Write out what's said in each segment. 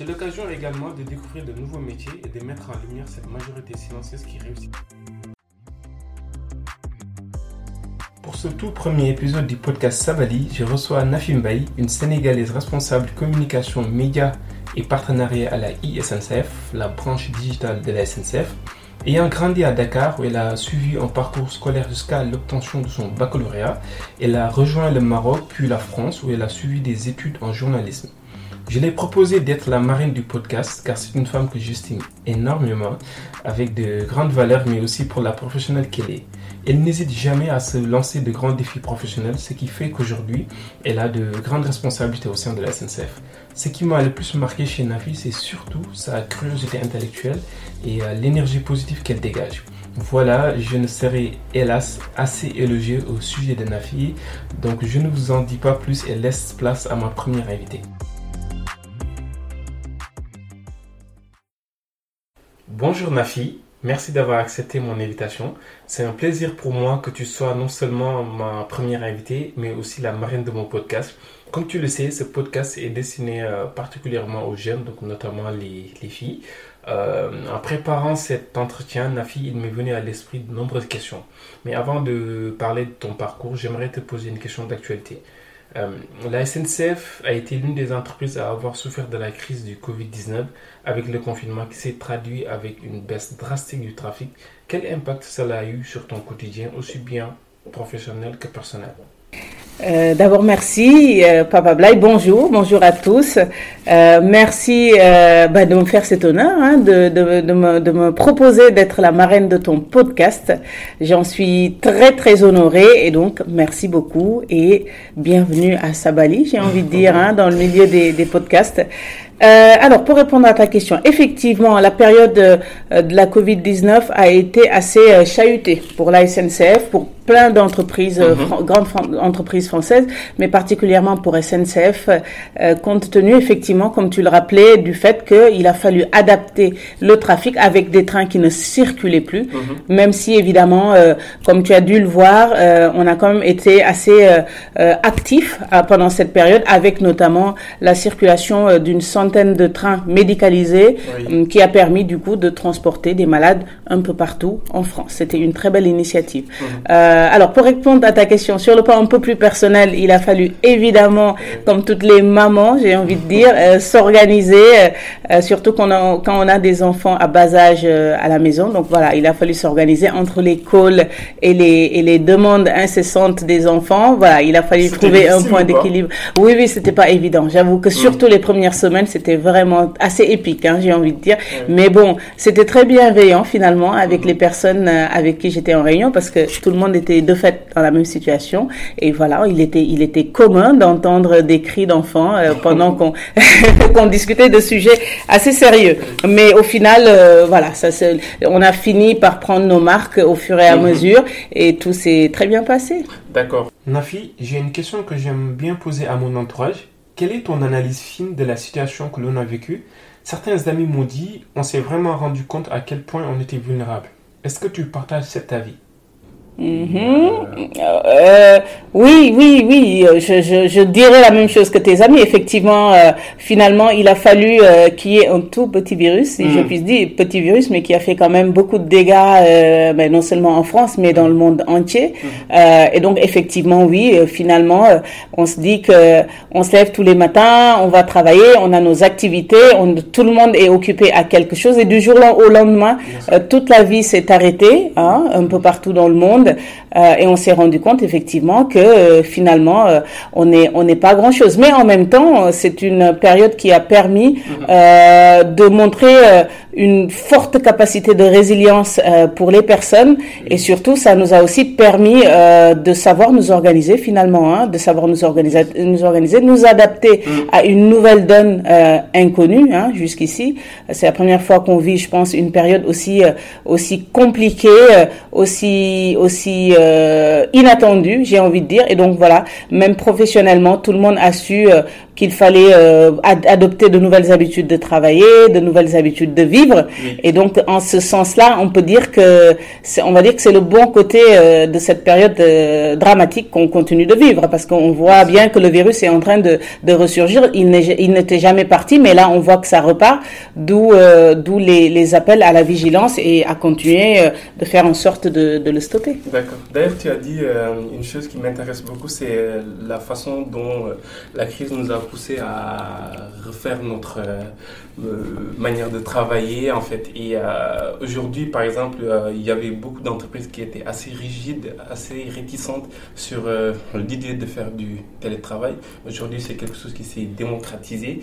C'est l'occasion également de découvrir de nouveaux métiers et de mettre en lumière cette majorité silencieuse qui réussit. Pour ce tout premier épisode du podcast Sabali, je reçois Nafim Baye, une Sénégalaise responsable communication, médias et partenariat à la ISNCF, la branche digitale de la SNCF. Ayant grandi à Dakar, où elle a suivi un parcours scolaire jusqu'à l'obtention de son baccalauréat, elle a rejoint le Maroc puis la France, où elle a suivi des études en journalisme. Je l'ai proposé d'être la marraine du podcast car c'est une femme que j'estime énormément, avec de grandes valeurs, mais aussi pour la professionnelle qu'elle est. Elle n'hésite jamais à se lancer de grands défis professionnels, ce qui fait qu'aujourd'hui, elle a de grandes responsabilités au sein de la SNCF. Ce qui m'a le plus marqué chez Nafi, c'est surtout sa curiosité intellectuelle et euh, l'énergie positive qu'elle dégage. Voilà, je ne serai hélas assez élogieux au sujet de Nafi, donc je ne vous en dis pas plus et laisse place à ma première invitée. Bonjour Nafi, merci d'avoir accepté mon invitation. C'est un plaisir pour moi que tu sois non seulement ma première invitée, mais aussi la marraine de mon podcast. Comme tu le sais, ce podcast est destiné euh, particulièrement aux jeunes, donc notamment les, filles. Euh, en préparant cet entretien, Nafi, il m'est venu à l'esprit de nombreuses questions. Mais avant de parler de ton parcours, j'aimerais te poser une question d'actualité. Euh, la SNCF a été l'une des entreprises à avoir souffert de la crise du Covid-19 avec le confinement qui s'est traduit avec une baisse drastique du trafic. Quel impact cela a eu sur ton quotidien, aussi bien professionnel que personnel? Euh, D'abord, merci, euh, Papa Blay. Bonjour, bonjour à tous. Euh, merci euh, bah, de me faire cet honneur, hein, de, de, de, me, de, me, proposer d'être la marraine de ton podcast. J'en suis très, très honorée et donc merci beaucoup et bienvenue à Sabali, j'ai envie de dire, hein, dans le milieu des, des podcasts. Euh, alors, pour répondre à ta question, effectivement, la période euh, de la Covid-19 a été assez euh, chahutée pour la SNCF, pour plein d'entreprises, mhm. grandes entreprises françaises, mais particulièrement pour SNCF, compte tenu effectivement, comme tu le rappelais, du fait qu'il a fallu adapter le trafic avec des trains qui ne circulaient plus, mhm. même si évidemment, comme tu as dû le voir, on a quand même été assez actif pendant cette période, avec notamment la circulation d'une centaine de trains médicalisés euh, qui a permis du coup de transporter des malades un peu partout en France. C'était une très belle initiative. Mhm. Euh, alors pour répondre à ta question sur le plan un peu plus personnel, il a fallu évidemment, comme toutes les mamans, j'ai envie de dire, euh, s'organiser, surtout quand on, a, quand on a des enfants à bas âge à la maison. Donc voilà, il a fallu s'organiser entre l'école et les, et les demandes incessantes des enfants. Voilà, il a fallu trouver un point d'équilibre. Oui, oui, c'était pas évident. J'avoue que surtout les premières semaines, c'était vraiment assez épique, hein, j'ai envie de dire. Mais bon, c'était très bienveillant finalement avec les personnes euh, avec qui j'étais en réunion parce que tout le monde était de fait dans la même situation. Et voilà, il était, il était commun d'entendre des cris d'enfants euh, pendant qu'on qu'on discutait de sujets assez sérieux. Mais au final, euh, voilà, ça, on a fini par prendre nos marques au fur et à mhm. mesure et tout s'est très bien passé. D'accord. Nafi, j'ai une question que j'aime bien poser à mon entourage. Quelle est ton analyse fine de la situation que l'on a vécue? Certains amis m'ont dit on s'est vraiment rendu compte à quel point on était vulnérable. Est-ce que tu partages cet avis? Mhm. Euh, oui, oui, oui, je, je, je, dirais la même chose que tes amis. Effectivement, euh, finalement, il a fallu euh, qu'il y ait un tout petit virus, si je mhm. puis dire, petit virus, mais qui a fait quand même beaucoup de dégâts, euh, ben, non seulement en France, mais dans le monde entier. Mhm. et donc, effectivement, oui, finalement, on se dit que on se lève tous les matins, on va travailler, on a nos activités, on, tout le monde est occupé à quelque chose, et du jour au lendemain, toute la vie s'est arrêtée, hein, un peu partout dans le monde. Euh, et on s'est rendu compte effectivement que euh, finalement euh, on n'est on n'est pas grand chose. Mais en même temps, c'est une période qui a permis mhm. de montrer une forte capacité de résilience pour les personnes et surtout ça nous a aussi permis de savoir nous organiser finalement, hein, de savoir nous organiser, nous organiser, nous adapter mhm. à une nouvelle donne inconnue hein, jusqu'ici. C'est la première fois qu'on vit, je pense, une période aussi aussi compliquée, aussi aussi euh, inattendu, j'ai envie de dire. Et donc voilà, même professionnellement, tout le monde a su euh, qu'il fallait euh, adopter de nouvelles habitudes de travailler, de nouvelles habitudes de vivre. Et donc, en ce sens-là, on peut dire que, on va dire que c'est le bon côté euh, de cette période euh, dramatique qu'on continue de vivre, parce qu'on voit bien que le virus est en train de, de ressurgir. Il n'était jamais parti, mais là, on voit que ça repart, d'où d'où les, les, appels à la vigilance et à continuer de faire en sorte de, de le stopper. D'accord. D'ailleurs, tu as dit une chose qui m'intéresse beaucoup, c'est la façon dont la crise nous a poussé à refaire notre euh, euh, manière de travailler en fait. Et euh, aujourd'hui, par exemple, il y avait beaucoup d'entreprises qui étaient assez rigides, assez réticentes sur l'idée de faire du télétravail. Aujourd'hui, c'est quelque chose qui s'est démocratisé.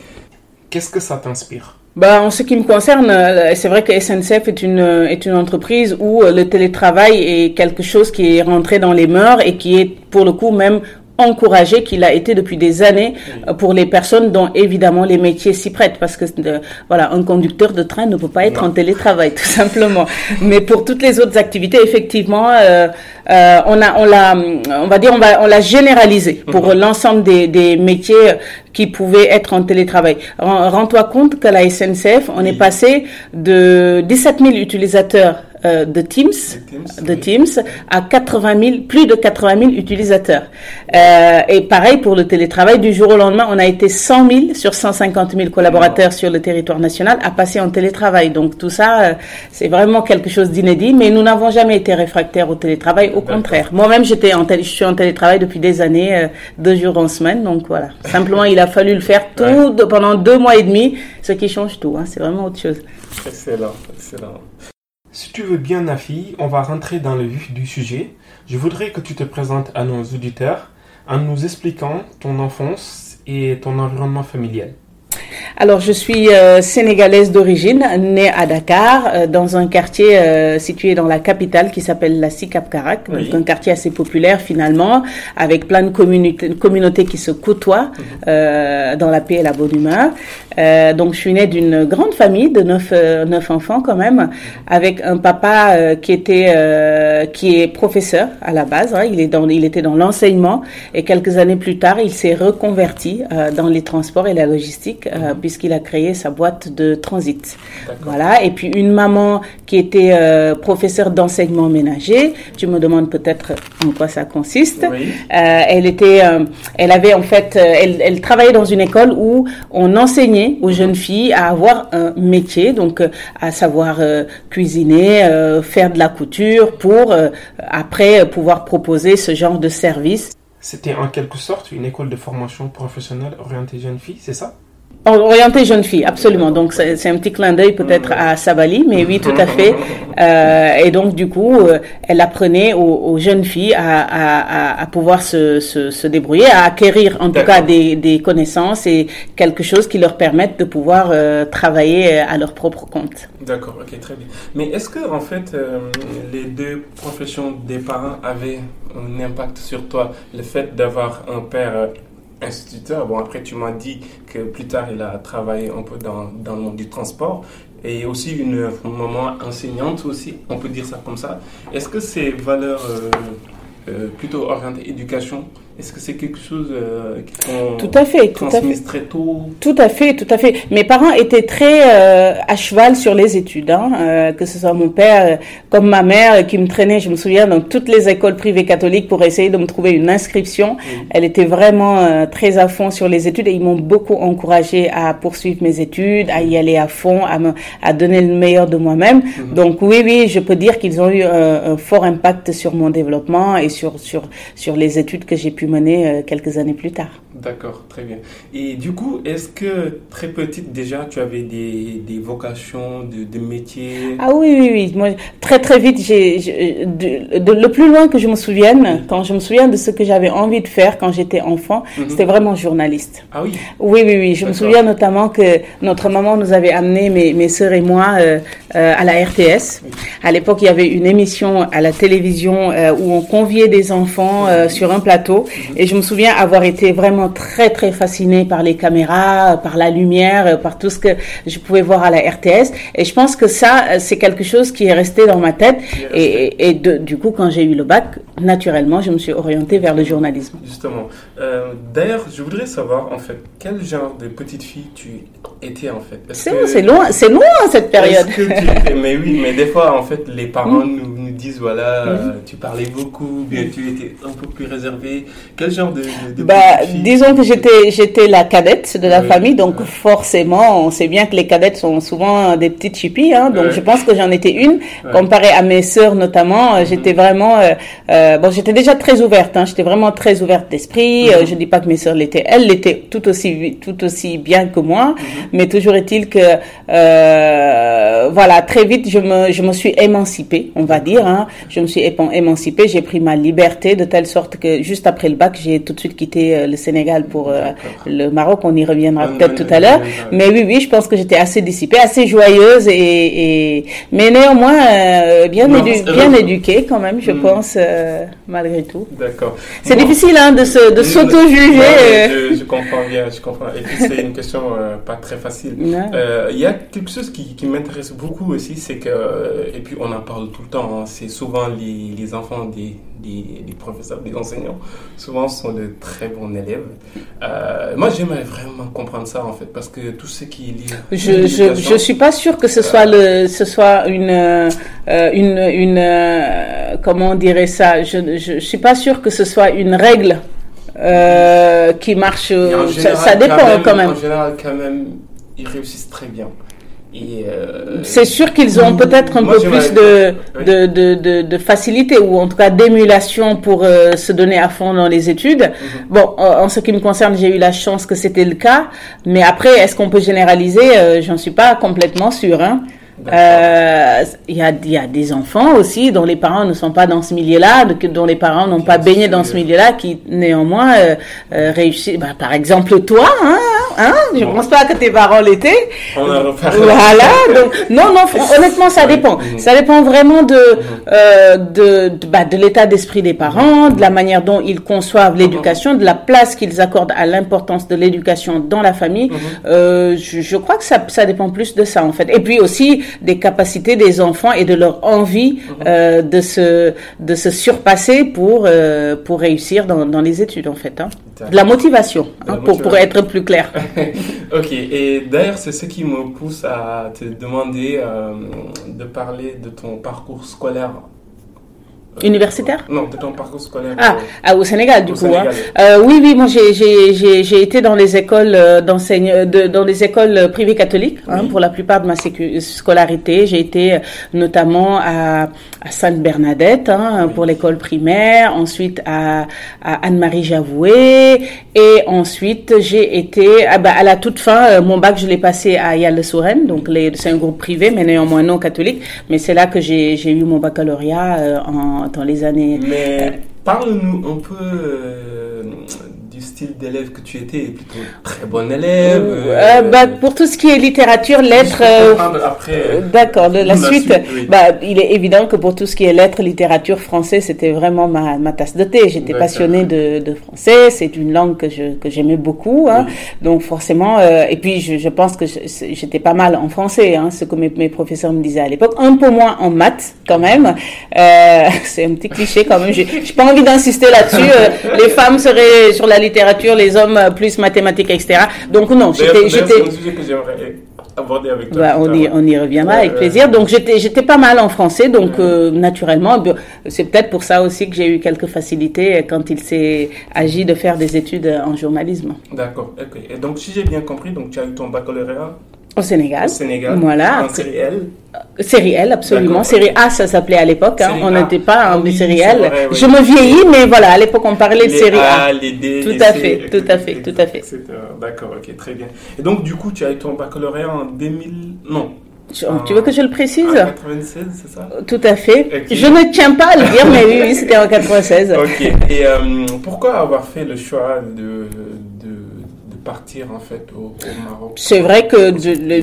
Qu'est-ce que ça t'inspire? Bah, en ce qui me concerne, c'est vrai que SNCF est une, est une entreprise où le télétravail est quelque chose qui est rentré dans les mœurs et qui est pour le coup même encouragé qu'il a été depuis des années euh, pour les personnes dont évidemment les métiers s'y prêtent. Parce que euh, voilà un conducteur de train ne peut pas être en télétravail tout simplement. Mais pour toutes les autres activités effectivement euh, euh, on a on l'a on va dire on va on l'a généralisé pour mhm. l'ensemble des, des métiers qui pouvaient être en télétravail. Rends-toi compte que la SNCF on est passé de 17 000 utilisateurs euh, de Teams, de Teams à 80 000, plus de 80 000 utilisateurs. Euh, et pareil pour le télétravail, du jour au lendemain, on a été 100 000 sur 150 000 collaborateurs sur le territoire national à passer en télétravail. Donc tout ça, euh, c'est vraiment quelque chose d'inédit, mais nous n'avons jamais été réfractaires au télétravail, au contraire. Moi-même, j'étais en je suis en télétravail depuis des années, deux jours en semaine, donc voilà. Simplement, il a fallu le faire tout pendant deux mois et demi, ce qui change tout. Hein. c'est vraiment autre chose. Excellent, excellent. Si tu veux bien, Nafi, on va rentrer dans le vif du sujet. Je voudrais que tu te présentes à nos auditeurs en nous expliquant ton enfance et ton environnement familial. Alors, je suis euh, sénégalaise d'origine, née à Dakar, euh, dans un quartier euh, situé dans la capitale qui s'appelle la Sikap Karak, donc un quartier assez populaire finalement, avec plein de communautés, qui se côtoient mhm. dans la paix et la bonne humeur. Donc, je suis née d'une grande famille de neuf, neuf enfants quand même, avec un papa qui était qui est professeur à la base. Hein. il est dans, il était dans l'enseignement et quelques années plus tard, il s'est reconverti dans les transports et la logistique. Mhm puisqu'il a créé sa boîte de transit. Voilà. Et puis une maman qui était euh, professeure d'enseignement ménager. Tu me demandes peut-être en quoi ça consiste. Euh, elle était, euh, elle avait en fait, elle, elle, travaillait dans une école où on enseignait aux jeunes filles à avoir un métier, donc à savoir cuisiner, faire de la couture pour après pouvoir proposer ce genre de service. C'était en quelque sorte une école de formation professionnelle orientée jeunes filles, c'est ça? Orientée jeune fille, absolument. Donc c'est un petit clin d'œil peut-être à Sabali, mais oui, tout à fait. Euh, et donc du coup, euh, elle apprenait aux, jeunes filles à, à, à pouvoir se, se, se, débrouiller, à acquérir en tout cas des, des, connaissances et quelque chose qui leur permette de pouvoir euh, travailler à leur propre compte. D'accord, ok, très bien. Mais est-ce que en fait les deux professions des parents avaient un impact sur toi, le fait d'avoir un père instituteur. Bon, après, tu m'as dit que plus tard, il a travaillé un peu dans, dans le monde du transport et aussi une maman enseignante aussi, on peut dire ça comme ça. Est-ce que ces valeurs euh, euh, plutôt orientées éducation Est-ce que c'est quelque chose euh, qui t'ont tout à fait, tout à fait. très tôt Tout à fait, tout à fait. Mes parents étaient très euh, à cheval sur les études, hein, euh, que ce soit mon père comme ma mère qui me traînait, je me souviens, dans toutes les écoles privées catholiques pour essayer de me trouver une inscription. Mm. Elle était vraiment très à fond sur les études et ils m'ont beaucoup encouragé à poursuivre mes études, à y aller à fond, à me, à donner le meilleur de moi-même. Mm-hmm. Donc oui, oui, je peux dire qu'ils ont eu un, un, fort impact sur mon développement et sur sur sur les études que j'ai pu mener euh, quelques années plus tard. D'accord, très bien. Et du coup, est-ce que très petite déjà, tu avais des, des vocations de, de métier? Ah oui, oui, oui. Moi, très très vite, j'ai, de, le plus loin que je me souvienne, quand je me souviens de ce que j'avais envie de faire quand j'étais enfant, mhm. c'était vraiment journaliste. Ah oui? Oui, oui, oui. Je me souviens notamment que notre maman nous avait amené, mes, mes soeurs et moi, euh, euh, à la RTS. À l'époque, il y avait une émission à la télévision où on conviait des enfants sur un plateau. Et je me souviens avoir été vraiment très très fascinée par les caméras, par la lumière, par tout ce que je pouvais voir à la RTS. Et je pense que ça, c'est quelque chose qui est resté dans ma tête. Et, et de, du coup, quand j'ai eu le bac, naturellement, je me suis orientée vers le journalisme. Justement. Euh, D'ailleurs, je voudrais savoir en fait quel genre de petite fille tu étais en fait? C'est loin, c'est loin cette période. mais oui, mais des fois en fait, les parents mm. nous, nous, disent voilà, mm. euh, tu parlais beaucoup, bien tu étais un peu plus réservé. Quel genre de, de, bah, disons que j'étais j'étais la cadette de la famille, donc forcément, on sait bien que les cadettes sont souvent des petites chippies, hein, donc je pense que j'en étais une, comparé à mes sœurs notamment. Euh, j'étais mhm. vraiment, euh, euh, bon, j'étais déjà très ouverte, hein, j'étais vraiment très ouverte d'esprit. Euh, mhm. je dis pas que mes sœurs l'étaient, elles l'étaient tout aussi tout aussi bien que moi, mhm. mais toujours est-il que voilà, très vite je me je me suis émancipée, on va dire, hein, je me suis émancipée, j'ai pris ma liberté de telle sorte que juste après le bac, j'ai tout de suite quitté le Sénégal pour le Maroc, on y reviendra peut-être tout à l'heure. Mais oui, oui, je pense que j'étais assez dissipée, assez joyeuse et, et... mais néanmoins euh, bien, bien éduquée quand même, je hmm. pense, euh, malgré tout. D'accord. C'est difficile hein, de se, de s'auto-juger. Euh. je, comprends bien, je comprends. Et puis c'est une question pas très facile. Il y a quelque chose qui, qui m'intéresse beaucoup aussi, c'est que et puis on en parle tout le temps. Hein, c'est souvent les, les enfants des, des, des, professeurs, des enseignants, souvent sont de très bons élèves. Euh, moi, j'aimerais vraiment comprendre ça, en fait, parce que tout ce qui est. Je, je suis pas sûre que ce soit, le, ce soit une, euh, une, une euh, comment on dirait ça, je, je, suis pas sûre que ce soit une règle qui marche, ça, ça, dépend quand même. En général, quand même, ils réussissent très bien. Euh, c'est sûr qu'ils ont peut-être un peu plus de, de, de, de, facilité ou en tout cas d'émulation pour euh, se donner à fond dans les études. Mhm. Bon, en, ce qui me concerne, j'ai eu la chance que c'était le cas, mais après, est-ce qu'on peut généraliser? Euh, J'en suis pas complètement sûre. Hein. Euh, il y, a, y a des enfants aussi dont les parents ne sont pas dans ce milieu-là, dont les parents n'ont pas baigné dans ce milieu-là, qui néanmoins euh, euh réussissent. Bah, par exemple, toi, hein, hein je ne pense pas que tes parents l'étaient. Voilà. Donc, non, non. Honnêtement, ça dépend. Mhm. Ça dépend vraiment de mhm. euh, de de, bah, de l'état d'esprit des parents, de la manière dont ils conçoivent mhm. l'éducation, de la place qu'ils accordent à l'importance de l'éducation dans la famille. Euh, je, je, crois que ça ça dépend plus de ça en fait. Et puis aussi des capacités des enfants et de leur envie mhm. euh, de se de se surpasser pour euh, pour réussir dans, dans les études en fait. Hein. De la motivation, hein, Pour, pour être plus clair. ok, et d'ailleurs c'est ce qui me pousse à te demander euh, de parler de ton parcours scolaire Universitaire Non, de ton parcours scolaire. Ah, ah au Sénégal, du coup. Hein. Euh, oui, oui, moi j'ai été dans les écoles euh, dans les écoles privées catholiques hein, pour la plupart de ma scolarité. J'ai été euh, notamment à, à Sainte-Bernadette hein, pour l'école primaire, ensuite à, à Anne-Marie Javoué, et ensuite j'ai été ah bah, à la toute fin, euh, mon bac je l'ai passé à Yale Soren, donc c'est un groupe privé mais néanmoins non catholique, mais c'est là que j'ai eu mon baccalauréat en dans les années. Mais parle-nous un peu euh, style d'élève que tu étais Plutôt très bon élève euh, bah, Pour tout ce qui est littérature, lettres. D'accord, de la, suite. bah, il est évident que pour tout ce qui est lettres, littérature, français, c'était vraiment ma, ma, tasse de thé. J'étais passionnée de, de français. C'est une langue que je que j'aimais beaucoup. Hein. Donc forcément, et puis je, je pense que j'étais pas mal en français, hein, ce que mes, mes professeurs me disaient à l'époque. Un peu moins en maths quand même. c'est un petit cliché quand même. J'ai pas envie d'insister là-dessus. Euh, les femmes seraient sur la littérature, les hommes euh, plus mathématiques, etc. Donc non, j'étais... Aborder avec toi. Bah, on, y, on y reviendra avec plaisir. Donc j'étais pas mal en français, donc euh, naturellement, c'est peut-être pour ça aussi que j'ai eu quelques facilités quand il s'est agi de faire des études en journalisme. D'accord. Et donc si j'ai bien compris, donc tu as eu ton baccalauréat au Sénégal. Au Sénégal. Voilà. En série L. Série L, absolument. Série A, ça s'appait à l'époque. Hein. On n'était pas en ah série L. Je me vieillis, mais voilà, à l'époque, on parlait de série A. Les D, tout à fait, tout à fait, tout à fait. D'accord, ok, très bien. Et donc, du coup, tu as eu ton baccalauréat en 2000. Non, tu veux que je le précise En 96, c'est ça? Tout à fait. Je ne tiens pas à le dire, mais oui, oui c'était en 96. Ok. Et euh, pourquoi avoir fait le choix de, partir en fait au, Maroc. C'est vrai que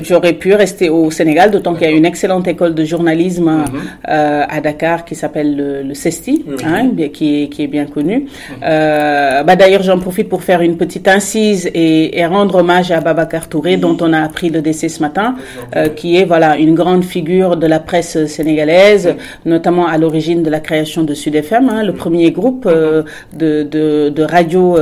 j'aurais pu rester au Sénégal, d'autant qu'il y a une excellente école de journalisme mhm. euh, à Dakar qui s'appelle le, CESTI, hein, qui, est, qui est bien connu. Mhm. Euh, bah, D'ailleurs, j'en profite pour faire une petite incise et, rendre hommage à Babacar Touré, dont on a appris le décès ce matin, euh, qui est voilà une grande figure de la presse sénégalaise, notamment à l'origine de la création de Sud FM, hein, le premier groupe de, de, de radio,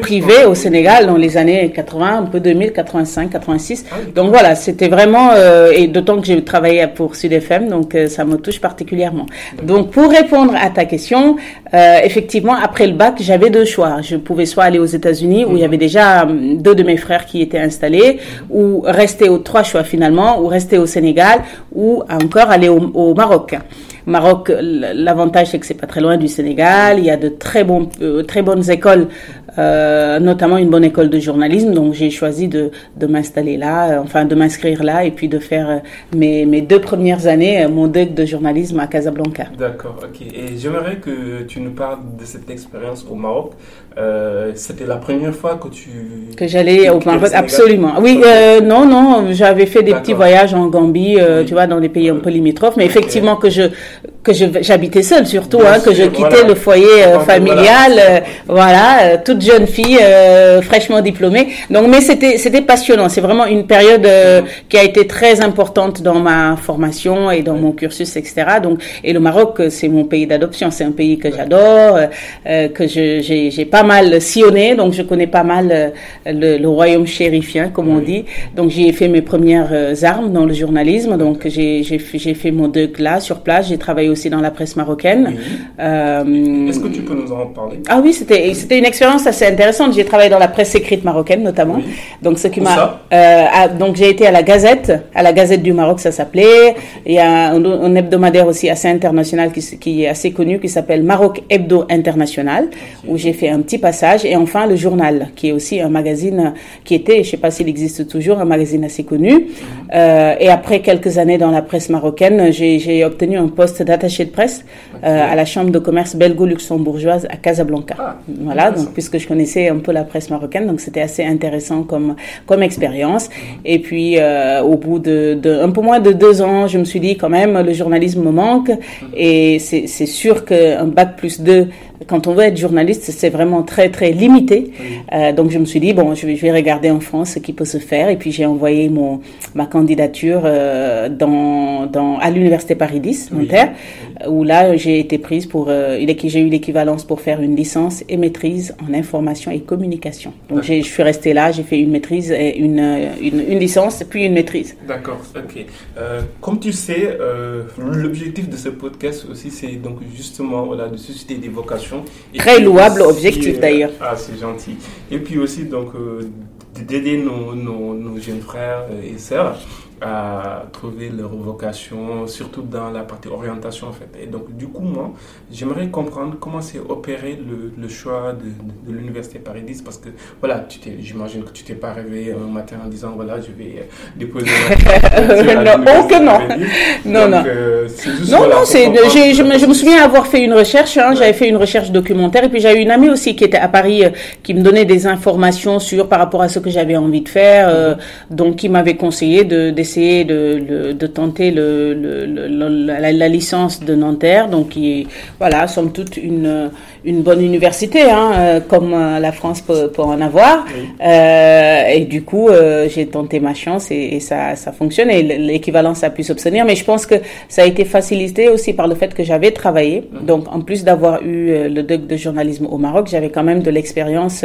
privée au Sénégal les années 80, un peu 2000, 85, 86. Donc voilà, c'était vraiment, euh, et d'autant que j'ai travaillé pour Sud FM, donc euh, ça me touche particulièrement. Donc pour répondre à ta question, euh, effectivement, après le bac, j'avais deux choix. Je pouvais soit aller aux États-Unis, où il y avait déjà deux de mes frères qui étaient installés, ou rester aux trois choix finalement, ou rester au Sénégal, ou encore aller au Maroc. Maroc, l'avantage c'est que c'est pas très loin du Sénégal. Il y a de très bons, euh, très bonnes écoles, euh, notamment une bonne école de journalisme. Donc j'ai choisi de, de m'installer là, euh, enfin de m'inscrire là, et puis de faire mes, mes deux premières années mon DEC de journalisme à Casablanca. D'accord, ok. Et j'aimerais que tu nous parles de cette expérience au Maroc. C'était la première fois que tu que j'allais au Maroc, absolument. Oui, non, non, j'avais fait des petits voyages en Gambie, tu vois, dans des pays un peu limitrophes, mais effectivement que je que j'habitais seule surtout, hein, que je quittais le foyer euh, familial, euh, voilà, euh, toute jeune fille fraîchement diplômée. Donc, mais c'était c'était passionnant. C'est vraiment une période qui a été très importante dans ma formation et dans mon cursus, etc. Donc, et le Maroc, c'est mon pays d'adoption. C'est un pays que j'adore, que j'ai pas mal sillonné. Donc, je connais pas mal le, le, royaume chérifien, comme on dit. Donc, j'y ai fait mes premières armes dans le journalisme. Donc, j'ai j'ai fait mon deux là sur place. J'ai travaillé aussi dans la presse marocaine. Euh, Est-ce que tu peux nous en parler? Ah oui, c'était c'était une expérience assez intéressante. J'ai travaillé dans la presse écrite marocaine notamment. Donc ce qui m'a euh, donc j'ai été à la Gazette, à la Gazette du Maroc, ça s'appelait. Il y a un, hebdomadaire aussi assez international qui, qui est assez connu qui s'appelle Maroc Hebdo International où j'ai fait un petit passage et enfin le journal qui est aussi un magazine qui était, je sais pas s'il existe toujours, un magazine assez connu. Mhm. Euh, et après quelques années dans la presse marocaine, j'ai obtenu un poste d'attaché de presse euh, à la chambre de commerce belgo-luxembourgeoise à Casablanca. Ah, voilà, donc puisque je connaissais un peu la presse marocaine, donc c'était assez intéressant comme comme expérience. Mhm. Et puis euh, au bout de, de, un peu moins de deux ans, je me suis dit quand même le journalisme me manque mhm. et c'est sûr qu'un bac plus deux quand on veut être journaliste, c'est vraiment très très limité. Euh, donc je me suis dit bon, je vais, je vais, regarder en France ce qui peut se faire et puis j'ai envoyé mon ma candidature euh, dans, dans à l'université Paris 10 Nanterre où là j'ai été prise pour euh, j'ai eu l'équivalence pour faire une licence et maîtrise en information et communication. Donc je suis restée là, j'ai fait une maîtrise et une, une, une licence puis une maîtrise. D'accord, ok. Euh, comme tu sais, l'objectif de ce podcast aussi c'est donc justement voilà de susciter des vocations Très louable objectif d'ailleurs. Ah, c'est gentil. Et puis aussi, donc, euh, d'aider nos, nos, jeunes frères et sœurs. À trouver leur vocation, surtout dans la partie orientation en fait. Et donc du coup, moi, j'aimerais comprendre comment s'est opéré le, le, choix de, de, l'université Paris 10 parce que voilà, j'imagine que tu t'es pas réveillé un matin en disant voilà, je vais euh, déposer. non, oh que non. Non, non. Euh, juste, non, non, c'est, je, me, je me souviens avoir fait une recherche, hein, j'avais fait une recherche documentaire et puis eu une amie aussi qui était à Paris euh, qui me donnait des informations sur par rapport à ce que j'avais envie de faire, euh, mm-hmm. donc qui m'avait conseillé de, d'essayer de, de, tenter le, la, licence de Nanterre, donc est, voilà, somme toute une, une bonne université, hein, euh, comme la France peut, peut en avoir. et du coup, j'ai tenté ma chance et, et ça, ça fonctionne et l'équivalence a pu s'obtenir, mais je pense que ça a été facilité aussi par le fait que j'avais travaillé, mm-hmm. donc en plus d'avoir eu le doc de journalisme au Maroc, j'avais quand même de l'expérience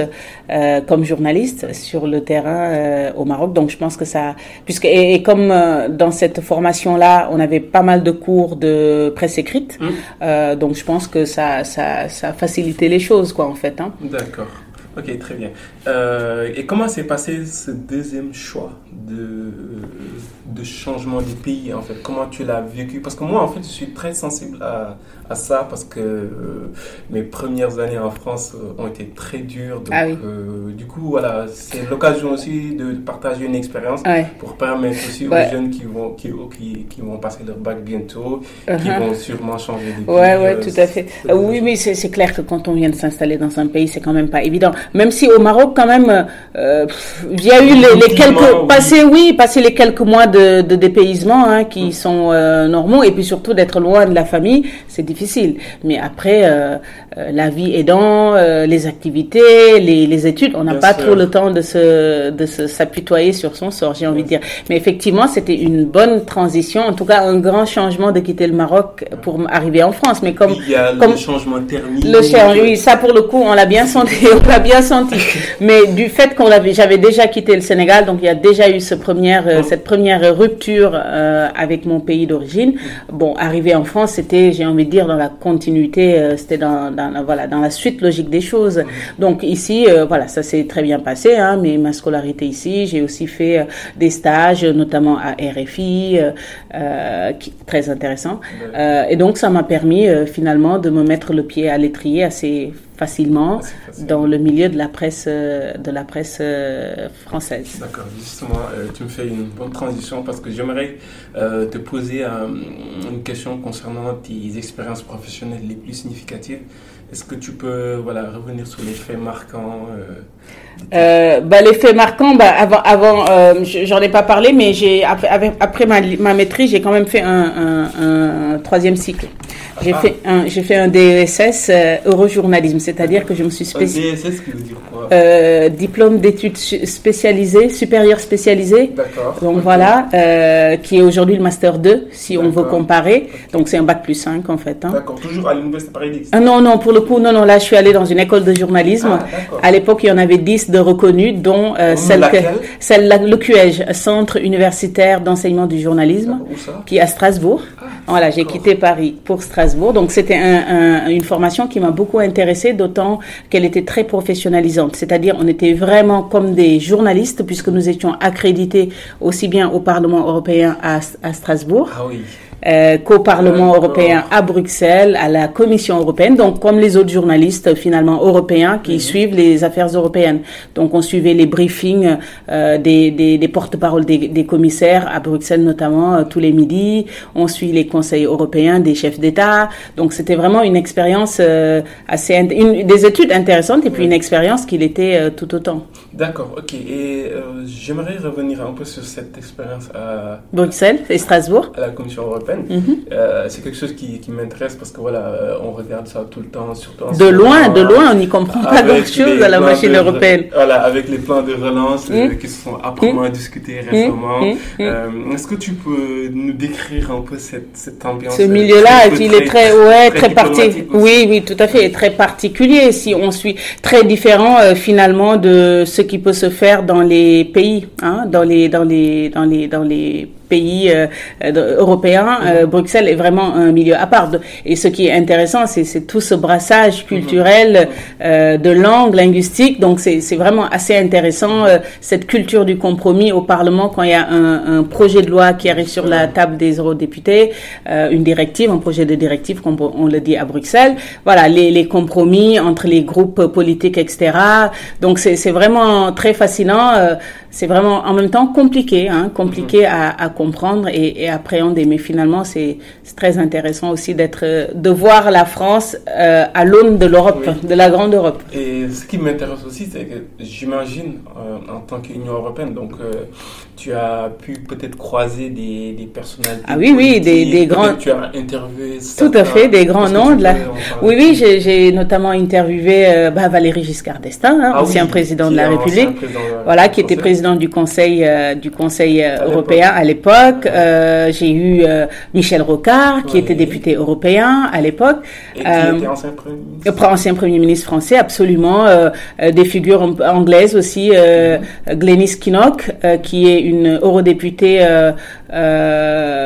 euh, comme journaliste sur le terrain euh, au Maroc. Donc je pense que ça, puisque et, comme euh, dans cette formation-là, on avait pas mal de cours de presse écrite, mmh. donc je pense que ça, ça, ça a facilité les choses, quoi, en fait. Hein. D'accord. Ok, très bien. et comment s'est passé ce deuxième choix de, de changement du pays, en fait? Comment tu l'as vécu? Parce que moi, en fait, je suis très sensible à, à ça parce que euh, mes premières années en France euh, ont été très dures. Donc, ah euh, du coup, voilà, c'est l'occasion aussi de partager une expérience pour permettre aussi aux jeunes qui vont, qui, qui, qui, vont passer leur bac bientôt, qui uh-huh. vont sûrement changer de. Ouais, ouais, tout à fait. oui, mais c'est clair que quand on vient de s'installer dans un pays, c'est quand même pas évident. Même si au Maroc, quand même, il y a eu les, quelques, passé, oui, passer les quelques mois de, de dépaysement hein, qui mm. sont normaux et puis surtout d'être loin de la famille, c'est difficile mais après, euh, euh, la vie aidant, euh, les activités, les, les études, on n'a pas trop le temps de se de s'apitoyer sur son sort, j'ai envie de dire. Mais effectivement, c'était une bonne transition, en tout cas un grand changement de quitter le Maroc pour arriver en France. Mais comme il y a comme le changement thermique. Le changement, oui, ça pour le coup, on l'a bien senti, on l'a bien senti. Mais du fait qu'on avait, j'avais déjà quitté le Sénégal, donc il y a déjà eu ce première, cette première rupture avec mon pays d'origine. Bon, arriver en France, c'était, j'ai envie de dire, dans la continuité, euh, c'était dans, dans, voilà, dans la suite logique des choses. Donc ici, euh, voilà, ça s'est très bien passé, hein, mais ma scolarité ici, j'ai aussi fait euh, des stages, notamment à RFI, qui, très intéressant. et donc ça m'a permis finalement de me mettre le pied à l'étrier assez facilement dans le milieu de la presse, euh, de la presse euh, française. D'accord, justement, euh, tu me fais une bonne transition parce que j'aimerais te poser une question concernant tes expériences professionnelles les plus significatives. Est-ce que tu peux revenir sur les faits marquants euh, bah, les faits marquants, bah, avant, avant euh, j'en ai pas parlé, mais j'ai après, après ma, ma maîtrise, j'ai quand même fait un, un, un troisième cycle. J'ai ah. fait un, j'ai fait un DESS euh, Eurojournalisme, c'est-à-dire que je me suis spécialisé. DESS, qui veut dire quoi? Euh, Diplôme d'études spécialisées, supérieures spécialisées. D'accord. Donc voilà, euh, qui est aujourd'hui le master 2, si on veut comparer. Donc c'est un bac plus 5 en fait. Hein. D'accord. Toujours à l'université Paris. Ah non non, pour le coup non non, là je suis allée dans une école de journalisme. Ah, à l'époque il y en avait 10 de reconnus, dont euh, celle, que, celle le QEG, Centre universitaire d'enseignement du journalisme, qui est à Strasbourg. Ah, voilà, j'ai quitté Paris pour Strasbourg. Donc c'était un, une formation qui m'a beaucoup intéressée, d'autant qu'elle était très professionnalisante. C'est-à-dire, on était vraiment comme des journalistes, puisque nous étions accrédités aussi bien au Parlement européen à, à Strasbourg. Ah oui euh, qu'au Parlement européen à Bruxelles, à la Commission européenne, donc comme les autres journalistes finalement européens qui suivent les affaires européennes. Donc on suivait les briefings euh, des, des, des porte-paroles des, des, commissaires à Bruxelles notamment euh, tous les midis. On suit les conseils européens des chefs d'État. Donc c'était vraiment une expérience euh, assez une, des études intéressantes et puis une expérience qu'il était euh, tout autant. D'accord, ok. Et j'aimerais revenir un peu sur cette expérience à Bruxelles et Strasbourg. À la Commission européenne. Mhm. Euh, c'est quelque chose qui, qui m'intéresse parce que voilà, euh, on regarde ça tout le temps, surtout De loin, de loin, on n'y comprend pas grand-chose à la machine européenne. voilà, avec les plans de relance euh, mhm. qui se sont âprement mhm. discutés récemment. Est-ce que tu peux nous décrire un peu cette, cette ambiance Ce milieu-là, il est très, ouais, très, particulier. Oui, oui, tout à fait, très particulier. Si on suit très différent finalement de ce qui peut se faire dans les pays, hein, dans les, dans les, dans les, dans les pays européens, Bruxelles est vraiment un milieu à part. Et ce qui est intéressant, c'est tout ce brassage culturel de langue, linguistique. Donc c'est vraiment assez intéressant cette culture du compromis au Parlement quand il y a un, un projet de loi qui arrive sur la table des eurodéputés, une directive, un projet de directive, comme on le dit à Bruxelles. Voilà, les, les compromis entre les groupes politiques, etc. Donc c'est vraiment très fascinant. C'est vraiment en même temps compliqué, hein, compliqué à, à, comprendre et, et, appréhender. Mais finalement, c'est très intéressant aussi d'être, de voir la France euh, à l'aune de l'Europe, de la grande Europe. Et ce qui m'intéresse aussi, c'est que j'imagine euh, en tant qu'Union européenne, donc euh, tu as pu peut-être croiser des, des personnalités. Ah oui, oui, des, des grands. Tu as interviewé. Tout à fait, des grands noms. De la... Oui, oui, j'ai notamment interviewé euh, bah, Valéry Giscard d'Estaing, hein, ah ancien président de la République, voilà, qui était président du Conseil euh, du Conseil euh, européen à l'époque. Euh, j'ai eu Michel Rocard, qui était député européen à l'époque. Et qui était ancien premier ministre. Ancien premier ministre français, absolument. des figures anglaises aussi. Mm-hmm. Glenis Kinnock, qui est une eurodéputée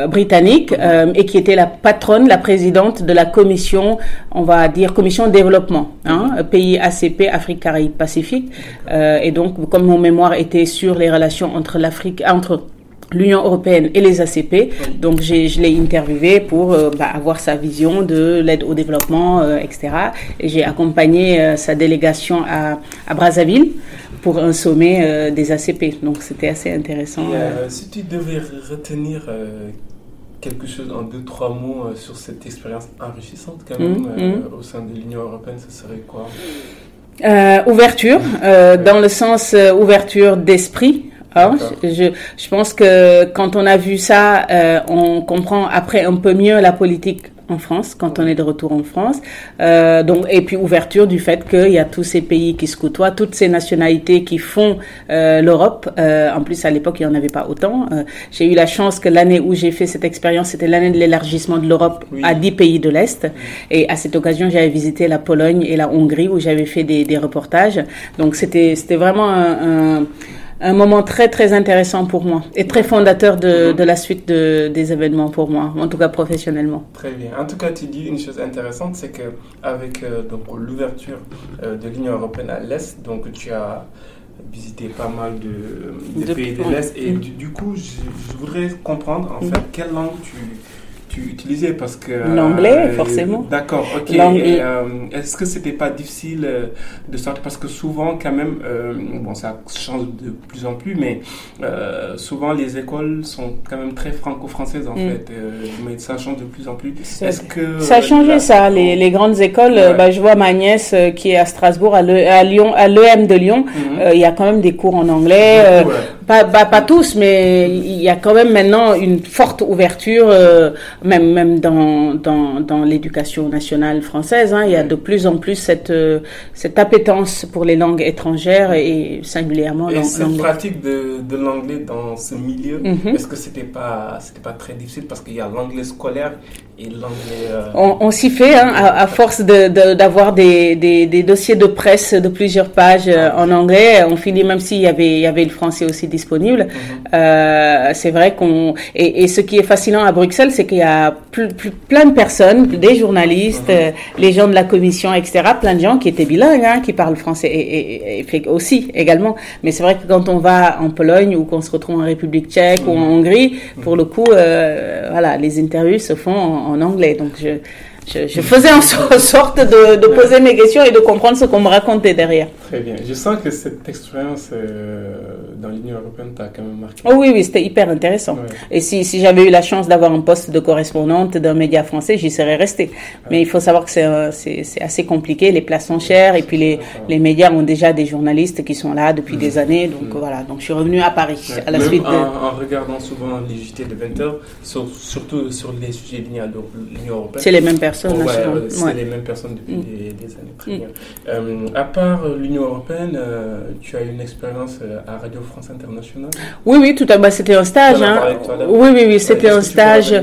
britannique mm-hmm. et qui était la patronne, la présidente de la commission, on va dire commission développement, hein, pays ACP, Afrique, Caraïbes, Pacifique. et donc, comme mon mémoire était sur les relations entre l'Afrique, entre l'Union européenne et les ACP. Donc je l'ai interviewé pour euh, bah, avoir sa vision de l'aide au développement, euh, etc. Et j'ai accompagné euh, sa délégation à, Brazzaville pour un sommet des ACP. Donc c'était assez intéressant. si tu devais retenir quelque chose en deux, trois mots sur cette expérience enrichissante quand même mmh, mmh. au sein de l'Union européenne, ce serait quoi? Euh, ouverture, euh, dans le sens euh, ouverture d'esprit. Hein. je, je, pense que quand on a vu ça, euh, on comprend après un peu mieux la politique en France, quand on est de retour en France. Euh, donc, et puis ouverture du fait qu'il y a tous ces pays qui se côtoient, toutes ces nationalités qui font euh, l'Europe. Euh, en plus, à l'époque, il n'y en avait pas autant. Euh, j'ai eu la chance que l'année où j'ai fait cette expérience, c'était l'année de l'élargissement de l'Europe à dix pays de l'Est. Et à cette occasion, j'avais visité la Pologne et la Hongrie où j'avais fait des, des reportages. Donc, c'était c'était vraiment un, un un moment très très intéressant pour moi et très fondateur de, de la suite de, des événements pour moi, en tout cas professionnellement. Très bien. En tout cas, tu dis une chose intéressante, c'est que avec euh, donc l'ouverture euh, de l'Union européenne à l'est, donc tu as visité pas mal de, de, pays de l'est et du, du, coup, je, je, voudrais comprendre en mhm. fait quelle langue tu utilisé parce que l'anglais euh, forcément. D'accord, ok. Euh, est-ce que c'était pas difficile euh, de sortir parce que souvent quand même bon ça change de plus en plus mais souvent les écoles sont quand même très franco-françaises en mm. fait mais ça change de plus en plus. Est-ce que ça a changé ça les, les, grandes écoles bah, je vois ma nièce qui est à Strasbourg à, à Lyon à l'EM de Lyon mm-hmm. il y a quand même des cours en anglais pas, pas, pas tous mais il y a quand même maintenant une forte ouverture même, même dans, dans, dans l'éducation nationale française, hein, il y a de plus en plus cette, euh, cette appétence pour les langues étrangères et singulièrement l'anglais. Et cette pratique de, de l'anglais dans ce milieu, mm-hmm. est-ce que c'était pas, c'était pas très difficile parce qu'il y a l'anglais scolaire et l'anglais... Euh... On, on s'y fait, hein, à, à, force d'avoir de, de, des, des, des, dossiers de presse de plusieurs pages euh, en anglais, on finit même s'il y avait, il y avait le français aussi disponible. Mm-hmm. Euh, c'est vrai qu'on... Et, et ce qui est fascinant à Bruxelles, c'est qu'il y a plus, plein de personnes, des journalistes, mhm. euh, les gens de la commission, etc., plein de gens qui étaient bilingues, hein, qui parlent français et, et, aussi également. Mais c'est vrai que quand on va en Pologne ou qu'on se retrouve en République tchèque ou en mhm. Hongrie, pour le coup, euh, voilà, les interviews se font en, en anglais. Donc je je, je, faisais en sorte de, de, poser mes questions et de comprendre ce qu'on me racontait derrière. Très bien. Je sens que cette expérience euh, dans l'Union européenne t'a quand même marqué. Oh oui, oui, c'était hyper intéressant. Ouais. Et si, si j'avais eu la chance d'avoir un poste de correspondante d'un média français, j'y serais restée. Mais il faut savoir que c'est assez compliqué, les places sont chères et puis les, les médias ont déjà des journalistes qui sont là depuis mmh. des années. Donc mmh. voilà, donc je suis revenue à Paris ouais. à la même suite en, de... en regardant souvent les JT de 20 heures, sur, surtout sur les sujets liés à l'Union européenne. C'est les mêmes personnes. Oh, ouais, c'est les mêmes personnes depuis mm. des, des, années. Très mm. bien. Euh, à part l'Union l'Union européenne, tu as eu une expérience à Radio France Internationale? Oui, oui, tout à fait. C'était un stage. Hein. Oui, oui, oui, c'était un stage.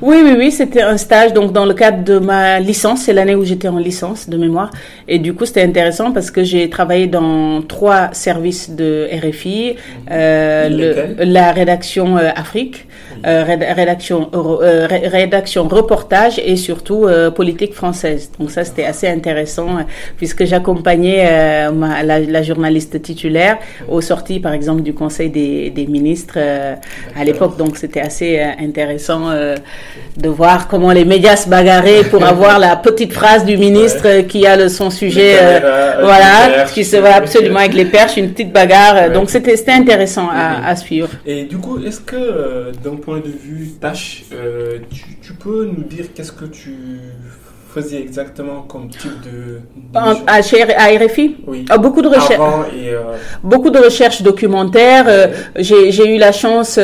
Oui, oui, oui, c'était un stage. Donc, dans le cadre de ma licence, c'est l'année où j'étais en licence de mémoire. Et du coup, c'était intéressant parce que j'ai travaillé dans trois services de RFI, euh, la rédaction euh, Afrique, euh, rédaction euh, rédaction reportage et surtout euh, politique française. Donc ça c'était assez intéressant puisque j'accompagnais la, la, journaliste titulaire aux sorties par exemple du Conseil des, des ministres à l'époque. Donc c'était assez intéressant de voir comment les médias se bagarraient pour avoir la petite phrase du ministre qui a le, son sujet, voilà, qui se voit absolument avec les perches, une petite bagarre. Donc c'était c'était intéressant à, à, suivre. Et du coup, est-ce que d'un point de vue tâche, euh, tu, peux nous dire qu'est-ce que tu faisais exactement comme type de... à, RFI Oui. Ah, beaucoup de recherches. Euh, beaucoup de recherches documentaires. Euh, j'ai eu la chance...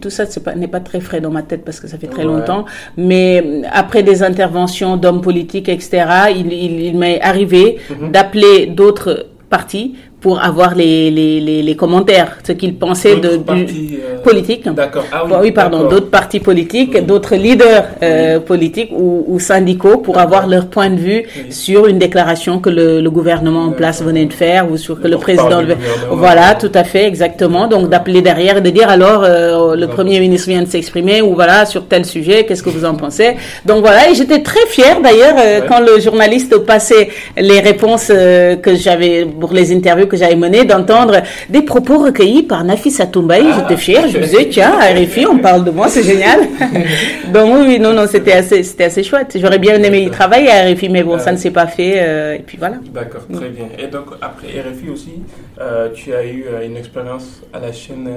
tout ça n'est pas, très frais dans ma tête parce que ça fait très longtemps. Mais après des interventions d'hommes politiques, etc., il, m'est arrivé mhm. d'appeler d'autres partis pour avoir les, les, les, les commentaires, ce qu'ils pensaient de, du euh, politique. D'accord. Ah oui, oui pardon, d'autres partis politiques, d'autres leaders euh, politiques ou, ou, syndicaux pour avoir leur point de vue sur une déclaration que le, le gouvernement en place venait de faire ou sur que le président... Voilà, tout à fait, exactement. Donc d'appeler derrière et de dire alors euh, le Premier ministre vient de s'exprimer ou voilà sur tel sujet, qu'est-ce que vous en pensez? Donc voilà, et j'étais très fière d'ailleurs euh, quand le journaliste passait les réponses que j'avais pour les interviews que j'avais mené d'entendre des propos recueillis par Nafis Atoumbaï. Ah. J'étais fière, je me disais, tiens, RFI, on parle de moi, c'est génial. Donc oui, non, non, c'était assez, c'était assez chouette. J'aurais bien aimé y travailler à RFI, mais bon, ça ne s'est pas fait, euh, et puis voilà. D'accord, très bien. Et donc, après RFI aussi, euh, tu as eu euh, une expérience à la chaîne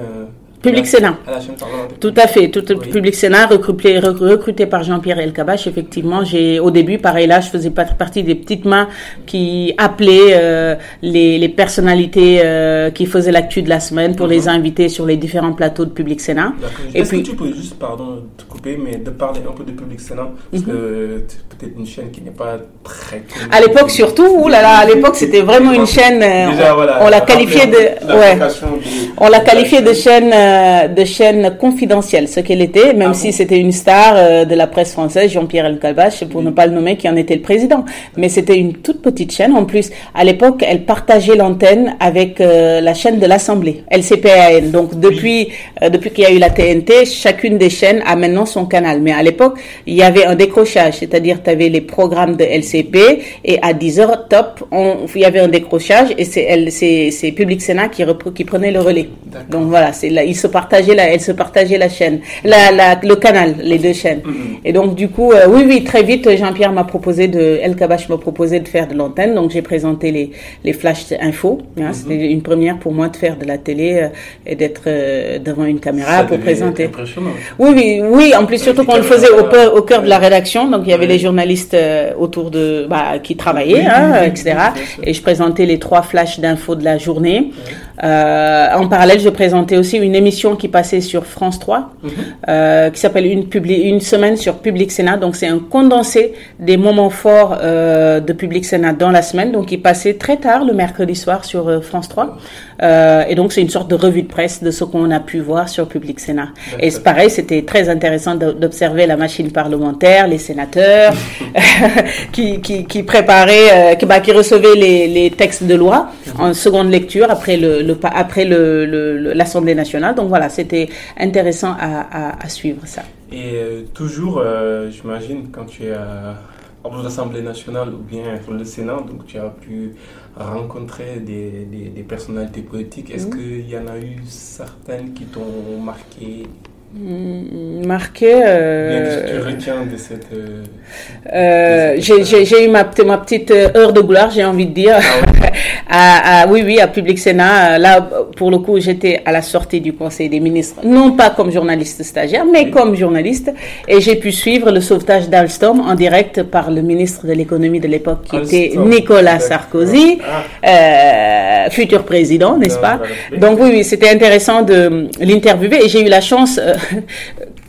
Public Sénat. Tout à fait. Tout, Public Sénat, recruté, recruté par Jean-Pierre Elkabach. Effectivement, j'ai, au début, pareil là, je faisais partie des petites mains qui appelaient euh, les, les, personnalités euh, qui faisaient l'actu de la semaine pour les mhm. inviter sur les différents plateaux de Public Sénat. Et puis, que tu peux juste, pardon, te couper, mais de parler un peu de Public Sénat, parce que c'est peut-être une chaîne qui n'est pas très. À l'époque, surtout, là, à l'époque, c'était vraiment une chaîne. Euh, Déjà, voilà, on, l'a qualifiée de, ouais, on l'a qualifiée de chaîne euh, de chaîne confidentielle, ce qu'elle était, même ah si c'était une star euh, de la presse française, Jean-Pierre Elkabbach, pour ne pas le nommer, qui en était le président. Mais c'était une toute petite chaîne. En plus, à l'époque, elle partageait l'antenne avec euh, la chaîne de l'Assemblée, LCPAN. Donc depuis depuis qu'il y a eu la TNT, chacune des chaînes a maintenant son canal. Mais à l'époque, il y avait un décrochage, c'est-à-dire tu avais les programmes de LCP et à 10 heures top, on, il y avait un décrochage et c'est c'est Public Sénat qui, qui prenait le relais. Donc voilà, c'est là, se partageaient la, elles se partageaient la chaîne, la, la, le canal, les deux chaînes. Mm-hmm. Et donc du coup, euh, oui, oui, très vite, Jean-Pierre m'a proposé de, El Kabash m'a proposé de faire de l'antenne. Donc j'ai présenté les, les flash infos. Hein, mm-hmm. C'était une première pour moi de faire de la télé euh, et d'être euh, devant une caméra pour présenter. Oui, oui, oui. En plus, surtout qu'on le faisait au, cœur, au cœur de la rédaction. Donc il y avait les journalistes autour de, bah, qui travaillaient, hein, etc. Et je présentais les trois flashs d'infos de la journée. Euh, en parallèle, je présentais aussi une émission qui passait sur France 3, mhm. euh, qui s'appelle une, une semaine sur Public Sénat. Donc, c'est un condensé des moments forts euh, de Public Sénat dans la semaine. Donc, il passait très tard le mercredi soir sur euh, France 3. Euh, et donc, c'est une sorte de revue de presse de ce qu'on a pu voir sur Public Sénat. Et c'est pareil, c'était très intéressant d'observer la machine parlementaire, les sénateurs qui, qui, qui, préparaient, qui, bah, qui recevaient les, les textes de loi mhm. en seconde lecture après le après l'Assemblée nationale. Donc voilà, c'était intéressant à, suivre ça. Et euh, toujours, euh, j'imagine, quand tu es à, l'Assemblée nationale ou bien le Sénat, donc tu as pu rencontrer des, des, personnalités politiques. Est-ce mhm. qu'il y en a eu certaines qui t'ont marqué? Mm, marqué. Euh, tu retiens de cette. Euh, euh j'ai eu ma, ma, petite heure de gloire, j'ai envie de dire. Ah, oui. oui, à Public Sénat. Là, pour le coup, j'étais à la sortie du Conseil des ministres, non pas comme journaliste stagiaire, mais comme journaliste. Et j'ai pu suivre le sauvetage d'Alstom en direct par le ministre de l'économie de l'époque, qui était Nicolas Sarkozy, ah. euh, futur président, n'est-ce pas? Donc oui, oui, c'était intéressant de l'interviewer et j'ai eu la chance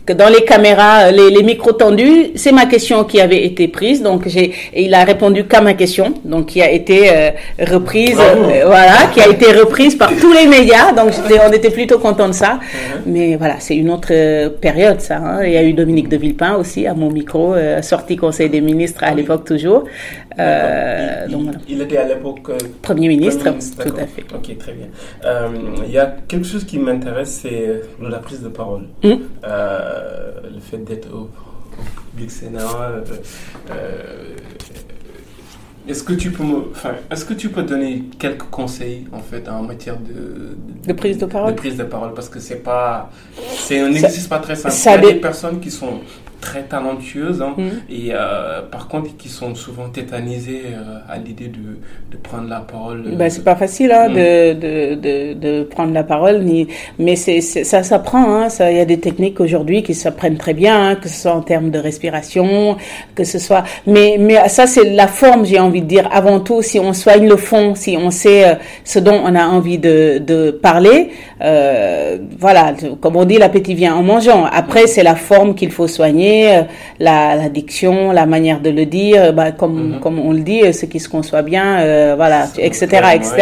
que dans les caméras, les, les micros tendus, c'est ma question qui avait été prise. Donc j'ai, il a répondu qu'à ma question, donc qui a été euh, reprise, euh, voilà, qui a été reprise par tous les médias. Donc on était plutôt content de ça. Mais voilà, c'est une autre euh, période ça. Hein. Il y a eu Dominique de Villepin aussi à mon micro, sorti Conseil des ministres à l'époque toujours. Euh, il, donc, voilà. il, était à l'époque Premier ministre, tout à fait. Ok, très bien. il y a quelque chose qui m'intéresse, c'est la prise de parole. Mmh. Le fait d'être au, public Sénat. Est-ce que tu peux enfin, est-ce que tu peux donner quelques conseils en fait en matière de, de, prise de parole? de prise de parole? Parce que c'est pas c'est un exercice pas très simple. Ça Il y a des personnes qui sont très talentueuses hein, mm. et euh, par contre qui sont souvent tétanisées euh, à l'idée de, de, prendre la parole. Ben, c'est pas facile hein, mm. de, de, de, prendre la parole, ni... mais c'est, ça s'apprend. Hein, il y a des techniques aujourd'hui qui s'apprennent très bien, que ce soit en termes de respiration, que ce soit. Mais, mais ça, c'est la forme, j'ai envie de dire. Avant tout, si on soigne le fond, si on sait euh, ce dont on a envie de, de parler, voilà, comme on dit, l'appétit vient en mangeant. Après, c'est la forme qu'il faut soigner, euh, la, la, diction, la manière de le dire, bah, comme, mm-hmm. comme on le dit, ce qui se conçoit bien, euh, voilà, etc., etc.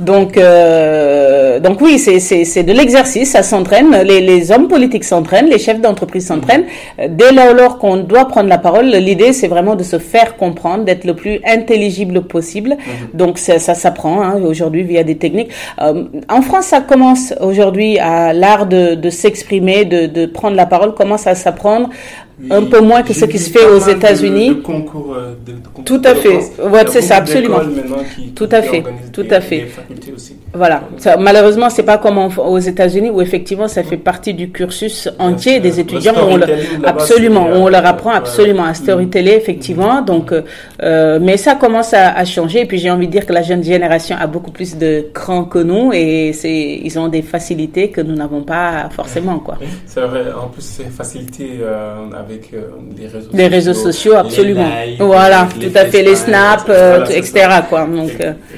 Donc, euh, donc oui, c'est, c'est, c'est de l'exercice, ça s'entraîne. Les, les hommes politiques s'entraînent, les chefs d'entreprise s'entraînent. Mm-hmm. Dès lors qu'on doit prendre la parole, l'idée, c'est vraiment de se faire comprendre, d'être le plus intelligible possible. Mm-hmm. Donc, ça, ça s'apprend hein, aujourd'hui via des techniques. en France, ça commence aujourd'hui à l'art de, de s'exprimer, de, de, prendre la parole, commence à s'apprendre? Un peu moins que ce qui se fait aux États-Unis. Euh, tout à fait. Ouais, c'est ça, absolument. tout à fait, tout à fait. Voilà. Ça, malheureusement, c'est pas comme aux États-Unis où effectivement ça fait partie du cursus entier des étudiants. On le, absolument, on leur apprend absolument à storyteller effectivement. Donc, euh, mais ça commence à, à, changer. Et puis j'ai envie de dire que la jeune génération a beaucoup plus de cran que nous et c'est ils ont des facilités que nous n'avons pas forcément quoi. C'est vrai. En plus, c'est facilité euh, avec euh, les réseaux les sociaux. réseaux sociaux, absolument. voilà, tout à fait, les snaps, etc. Quoi. Donc,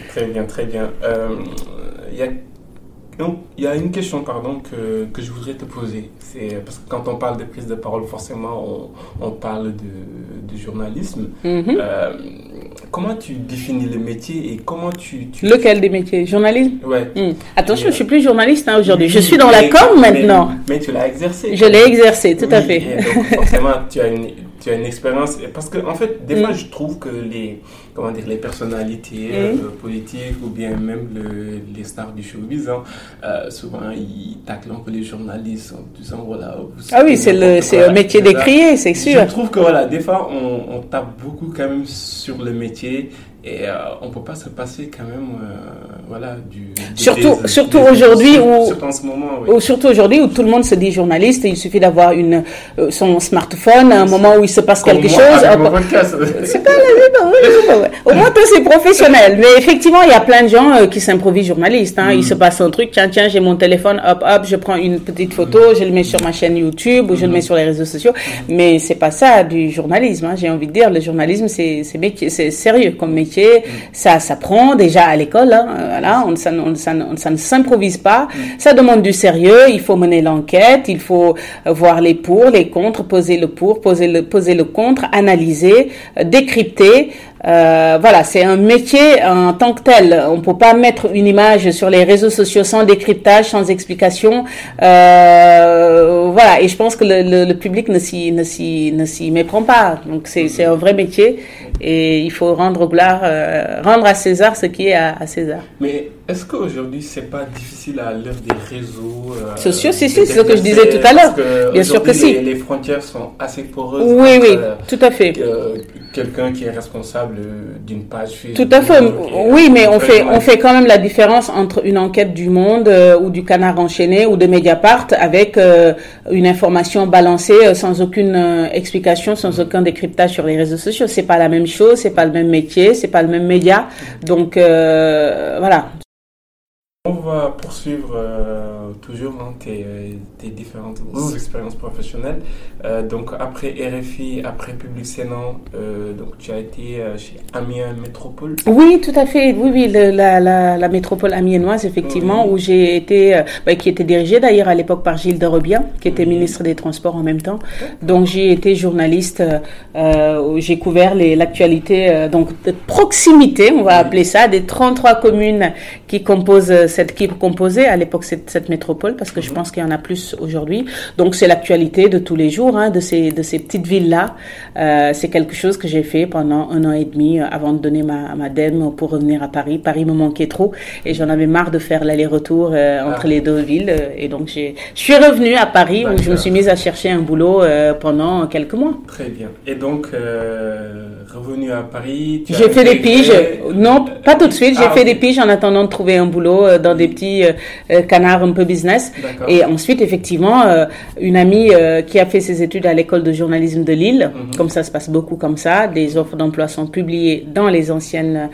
très bien, très bien. Il y a il y a une question pardon, que, que je voudrais te poser. C'est parce que quand on parle de prise de parole, forcément, on, on parle de, de journalisme. Mm-hmm. euh, comment tu définis le métier et comment tu... tu Lequel des métiers? Journalisme? Ouais. Mm. Attention, je je suis plus journaliste hein, aujourd'hui. Je suis dans la com maintenant. Mais, tu l'as exercé. Je l'ai exercé, tout à fait. donc, forcément, tu as une, tu as une expérience. Parce que, en fait, des mm. fois, je trouve que les comment dire, les personnalités euh, politiques ou bien même le, les stars du showbiz, hein, euh, souvent ils taclent un peu les journalistes en disant voilà. Ah oui, c'est le, c'est un métier d'écrier, c'est sûr. Je trouve que voilà, des fois on, on, tape beaucoup quand même sur le métier et euh, on peut pas se passer quand même, euh, voilà, du. Surtout, surtout aujourd'hui où. Surtout en ce moment, oui. Surtout aujourd'hui où tout le monde se dit journaliste. Il suffit d'avoir une euh, son smartphone à un moment où il se passe quelque chose. C'est pas Au moins toi c'est professionnel. Mais effectivement, il y a plein de gens qui s'improvisent journalistes. Hein. Il se mm. passe un truc. Tiens, tiens, j'ai mon téléphone. Hop, hop, je prends une petite photo, je le mets sur ma chaîne YouTube ou je le mets mm. sur les réseaux sociaux. Mm. Mais c'est pas ça du journalisme. Hein. J'ai envie de dire, le journalisme c'est sérieux comme métier ça s'apprend déjà à l'école. Hein, voilà, on, ça, ça, ça, ne s'improvise pas. Mm. Ça demande du sérieux. Il faut mener l'enquête. Il faut voir les pour, les contre, poser le pour, poser le, poser le contre, analyser, décrypter. Euh, voilà, c'est un métier en tant que tel. On peut pas mettre une image sur les réseaux sociaux sans décryptage, sans explication. Euh, voilà, et je pense que le, le, public ne s'y ne s'y ne s'y méprend pas. Donc c'est c'est un vrai métier et il faut rendre gloire, euh, rendre à César ce qui est à, à César. Mais est-ce qu'aujourd'hui, c'est pas difficile à l'heure des réseaux sociaux Si, si, c'est ce que je disais tout à l'heure. Bien sûr que si. Les, frontières sont assez poreuses. Oui, oui, tout à fait. Euh, quelqu'un qui est responsable d'une page Tout à fait. Oui, mais on fait, on fait quand même la différence entre une enquête du Monde euh, ou du Canard enchaîné ou de Mediapart avec euh, une information balancée sans aucune explication, sans aucun décryptage sur les réseaux sociaux. C'est pas la même chose, c'est pas le même métier, c'est pas le même média. Donc voilà On va poursuivre euh, toujours hein, tes, tes, différentes expériences professionnelles. Euh, donc après RFI, après Public Sénat, euh, donc tu as été chez Amiens Métropole. Oui, tout à fait. Oui, oui, la, la, la, métropole amiénoise, effectivement, où j'ai été, bah, qui était dirigée d'ailleurs à l'époque par Gilles de Robien, qui était ministre des Transports en même temps. Donc j'ai été journaliste, j'ai couvert l'actualité donc de proximité, on va appeler ça, des 33 communes qui composent cette qui composait à l'époque cette, cette, métropole, parce que je pense qu'il y en a plus aujourd'hui. Donc c'est l'actualité de tous les jours hein, de ces de ces petites villes là. Euh, c'est quelque chose que j'ai fait pendant un an et demi euh, avant de donner ma ma dème pour revenir à Paris. Paris me manquait trop et j'en avais marre de faire l'aller-retour euh, entre ah. les deux villes. Et donc j'ai je suis revenue à Paris où je me suis mise à chercher un boulot euh, pendant quelques mois. Très bien. Et donc revenu à Paris. J'ai fait des piges. Non, pas tout de suite. J'ai ah, fait des piges en attendant de trouver un boulot dans des petits canards un peu business. Et ensuite, effectivement, euh, une amie qui a fait ses études à l'école de journalisme de Lille, mhm. comme ça se passe beaucoup comme ça, des offres d'emploi sont publiées dans les anciennes,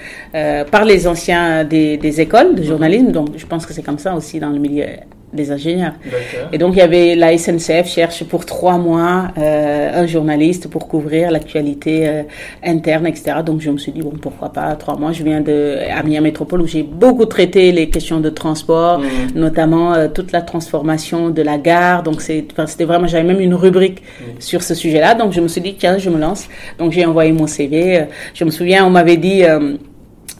par les anciens des, des écoles de journalisme. Donc, je pense que c'est comme ça aussi dans le milieu des ingénieurs. Et donc il y avait la SNCF cherche pour trois mois euh, un journaliste pour couvrir l'actualité euh, interne, etc. Donc je me suis dit bon pourquoi pas trois mois. Je viens de Amiens Métropole où j'ai beaucoup traité les questions de transport, mhm. notamment euh, toute la transformation de la gare. Donc c'était vraiment j'avais même une rubrique mhm. sur ce sujet-là. Donc je me suis dit tiens je me lance. Donc j'ai envoyé mon CV. Je me souviens on m'avait dit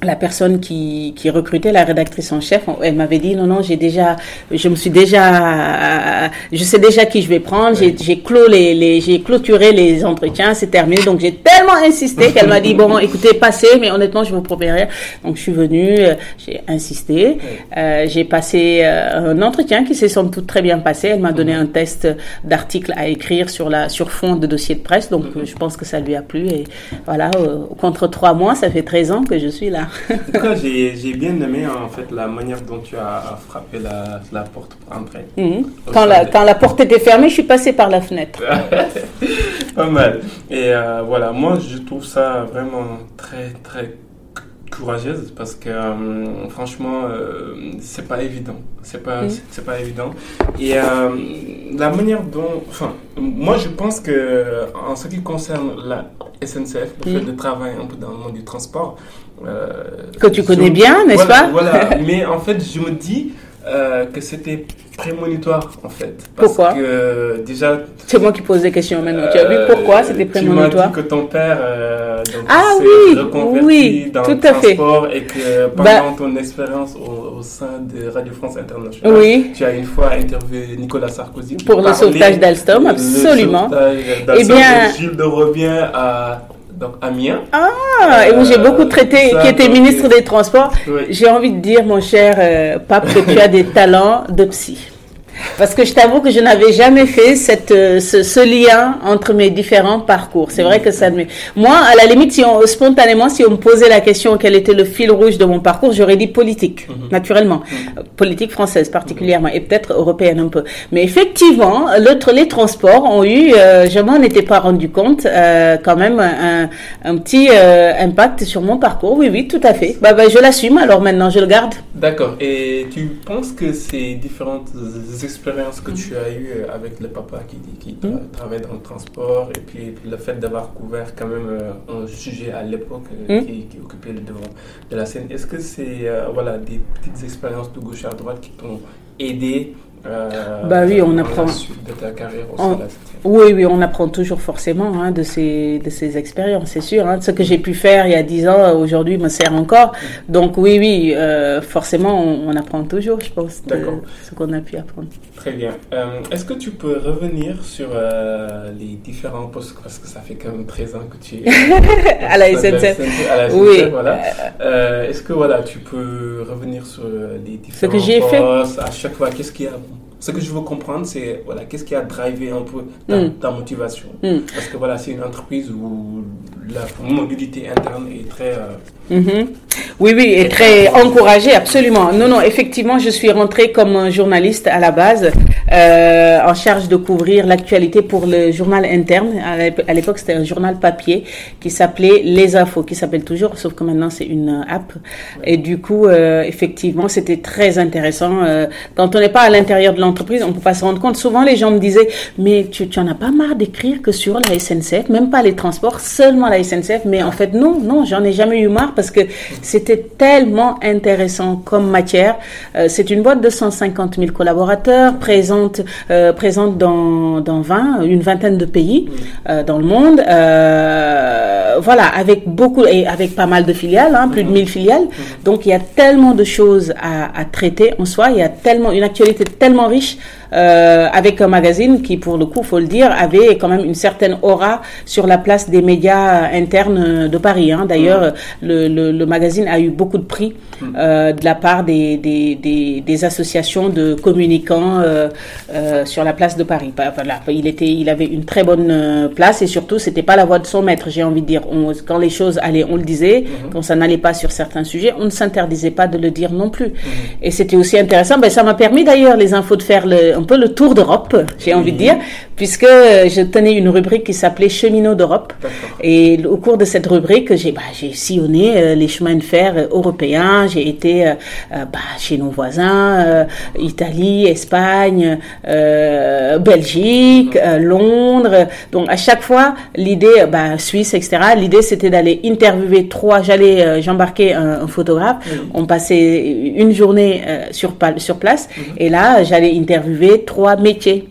la personne qui, qui recrutait la rédactrice en chef, elle m'avait dit non non j'ai déjà, je me suis déjà, je sais déjà qui je vais prendre, j'ai j'ai clos les, les j'ai clôturé les entretiens, c'est terminé. Donc j'ai tellement insisté qu'elle m'a dit bon écoutez passez mais honnêtement je vous promets rien. Donc je suis venue, euh, j'ai insisté, euh, j'ai passé euh, un entretien qui s'est sans doute très bien passé, elle m'a donné un test d'article à écrire sur la sur fond de dossier de presse. Donc je pense que ça lui a plu. Et voilà contre trois mois ça fait 13 ans que je suis là. En tout cas, j'ai bien aimé en fait la manière dont tu as frappé la, la porte pour entrer. Mhm. Quand, la, quand la porte était fermée, je suis passé par la fenêtre. Pas mal. Et euh, voilà, moi je trouve ça vraiment très très courageuse parce que euh, franchement euh, c'est pas évident c'est pas mhm. c'est pas évident et la manière dont enfin moi je pense que en ce qui concerne la SNCF le fait mhm. de travailler un peu dans le monde du transport euh, que tu connais bien, n'est-ce pas Voilà, mais en fait, je me dis euh, que c'était prémonitoire, en fait. Parce pourquoi que déjà. C'est moi qui pose des questions maintenant. tu as vu pourquoi euh, c'était prémonitoire Tu m'as dit que ton père donc, ah, oui, oui, dans tout le transport et que pendant bah ton expérience au, sein de Radio France Internationale, oui. tu as une fois interviewé Nicolas Sarkozy. Pour le sauvetage d'Alstom, absolument. Le sauvetage eh bien, Gilles de Robien à donc Amiens. Ah, et où j'ai beaucoup traité, qui était ministre des Transports. J'ai envie de dire, mon cher euh, Pape, que tu as des talents de psy. Parce que je t'avoue que je n'avais jamais fait cette, euh, ce, ce, lien entre mes différents parcours. C'est vrai que ça me... Moi, à la limite, si on, spontanément, si on me posait la question quel était le fil rouge de mon parcours, j'aurais dit politique, mhm. naturellement. Mhm. Politique française particulièrement, et peut-être européenne un peu. Mais effectivement, l'autre, les transports ont eu, euh, je m'en étais pas rendu compte, euh, quand même un, un petit euh, impact sur mon parcours. Oui, oui, tout à fait. Bah, bah, je l'assume, alors maintenant je le garde. D'accord. Et tu penses que ces différentes expérience que tu as eue euh, avec le papa qui, qui mm. travaille dans le transport et puis, le fait d'avoir couvert quand même euh, un sujet à l'époque euh, mm. qui, occupait le devant de la scène, est-ce que c'est voilà, des petites expériences de gauche à droite qui t'ont aidé euh, bah oui, on apprend. de ta carrière oui, oui, on apprend toujours forcément hein, de ces de ces expériences, c'est sûr. Hein. Ce que j'ai pu faire il y a dix ans, aujourd'hui, me sert encore. Donc oui, oui, euh, forcément, on, apprend toujours, je pense, de ce qu'on a pu apprendre. Très bien. Euh, est-ce que tu peux revenir sur les différents postes? Parce que ça fait quand même 13 ans que tu es à la SNCF. oui. Voilà. Est-ce que voilà, tu peux revenir sur les différents ce que j'ai fait à chaque fois Qu'est-ce qu'il y a ce que je veux comprendre, c'est voilà, qu'est-ce qui a drivé un peu ta, mm. motivation? Mm. Parce que voilà, c'est une entreprise où la mobilité interne est très... Mhm. Oui, oui, et très encouragé, absolument. Non, non, effectivement, je suis rentrée comme journaliste à la base, euh, en charge de couvrir l'actualité pour le journal interne. À l'époque, c'était un journal papier qui s'appelait Les Infos, qui s'appelle toujours, sauf que maintenant c'est une app. Et du coup, euh, effectivement, c'était très intéressant. Euh, quand on n'est pas à l'intérieur de l'entreprise, on peut pas se rendre compte. Souvent, les gens me disaient, mais tu, tu en as pas marre d'écrire que sur la SNCF, même pas les transports, seulement la SNCF. Mais en fait, non, non, j'en ai jamais eu marre parce que c'était tellement intéressant comme matière. Euh, c'est une boîte de 150 000 collaborateurs, présente, euh, présente dans, dans 20, une vingtaine de pays euh, dans le monde. voilà, avec beaucoup et avec pas mal de filiales, hein, plus de 1000 filiales. Donc il y a tellement de choses à, à traiter en soi. Il y a tellement une actualité tellement riche euh, avec un magazine qui, pour le coup, faut le dire, avait quand même une certaine aura sur la place des médias internes de Paris. Hein. D'ailleurs, le, le, le, magazine a eu beaucoup de prix euh, de la part des, des, des, des associations de communicants euh, euh sur la place de Paris. Voilà, il était, il avait une très bonne euh, place et surtout, c'était pas la voix de son maître. J'ai envie de dire, on, quand les choses allaient, on le disait. Mhm. Quand ça n'allait pas sur certains sujets, on ne s'interdisait pas de le dire non plus. Et c'était aussi intéressant. Ben, ça m'a permis d'ailleurs les infos de faire le, peu le tour d'Europe, j'ai envie de dire, puisque je tenais une rubrique qui s'appelait Cheminots d'Europe. Et au cours de cette rubrique, j'ai bah, sillonné euh, les chemins de fer euh, européens. J'ai été euh, bah, chez nos voisins, Italie, Espagne, Belgique, Londres. Donc à chaque fois, l'idée, bah, Suisse, etc. L'idée c'était d'aller interviewer trois. J'allais, j'embarquais un, photographe. On passait une journée sur sur place. Mhm. Et là, j'allais interviewer trois métiers.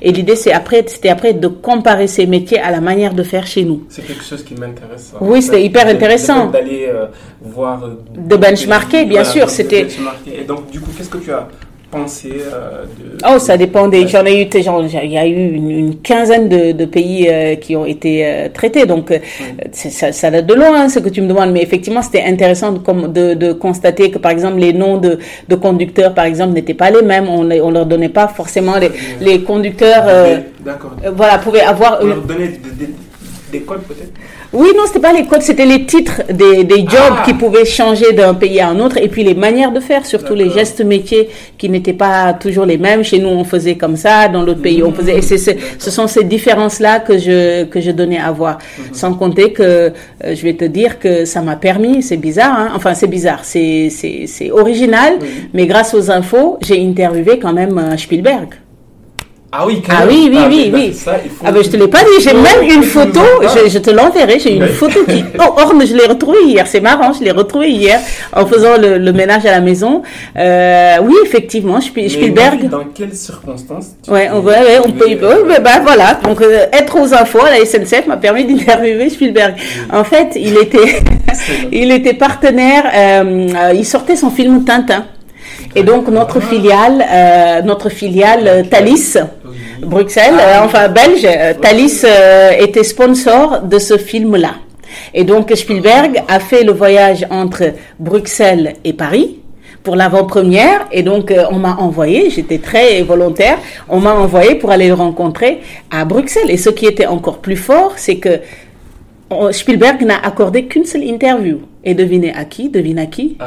Et l'idée, c'est après, c'était après de comparer ces métiers à la manière de faire chez nous. C'est quelque chose qui m'intéresse. Oui, c'était hyper intéressant. D'aller euh, voir. Euh, de benchmarker, bien sûr. C'était. Et donc, du coup, qu'est-ce que tu as euh, oh, ça dépend des. J'en ai eu, il y a eu une, quinzaine de, pays euh, qui ont été euh, traités, donc ça, ça date de loin hein, ce que tu me demandes, mais effectivement c'était intéressant de, de, constater que par exemple les noms de, de conducteurs, par exemple, n'étaient pas les mêmes. On, on leur donnait pas forcément les, les conducteurs. voilà, pouvaient avoir. On leur donnait des, des codes peut-être? Oui, non, c'était pas les codes, c'était les titres des, des jobs ah. qui pouvaient changer d'un pays à un autre et puis les manières de faire, surtout les gestes métiers qui n'étaient pas toujours les mêmes. Chez nous, on faisait comme ça, dans l'autre pays, on faisait. Et c'est, ce sont ces différences-là que je que je donnais à voir. Mhm. Sans compter que euh, je vais te dire que ça m'a permis, c'est bizarre, hein, enfin c'est bizarre, c'est original, mais grâce aux infos, j'ai interviewé quand même euh, Spielberg. Ah oui, ah oui, oui, ah, oui, oui. ah ben je te l'ai pas dit, j'ai même une photo, je, je te l'enverrai, j'ai une photo qui, oh, orne, je l'ai retrouvée hier, c'est marrant, je l'ai retrouvée hier en faisant le, le, ménage à la maison. Euh, oui, effectivement, Spielberg. Dans quelles circonstances Ouais, on, ouais, ouais, on peut, ouais, ben voilà. Donc euh, être aux infos à la SNCF m'a permis d'interviewer Spielberg. En fait, il était, il était partenaire, euh, euh, il sortait son film Tintin. Et donc notre filiale, euh, notre filiale Thalys, Bruxelles, euh, enfin belge, euh, Thalys était sponsor de ce film-là. Et donc Spielberg a fait le voyage entre Bruxelles et Paris pour l'avant-première et donc on m'a envoyé, j'étais très volontaire, on m'a envoyé pour aller le rencontrer à Bruxelles. Et ce qui était encore plus fort, c'est que Spielberg n'a accordé qu'une seule interview. Et devinez à qui Devine à qui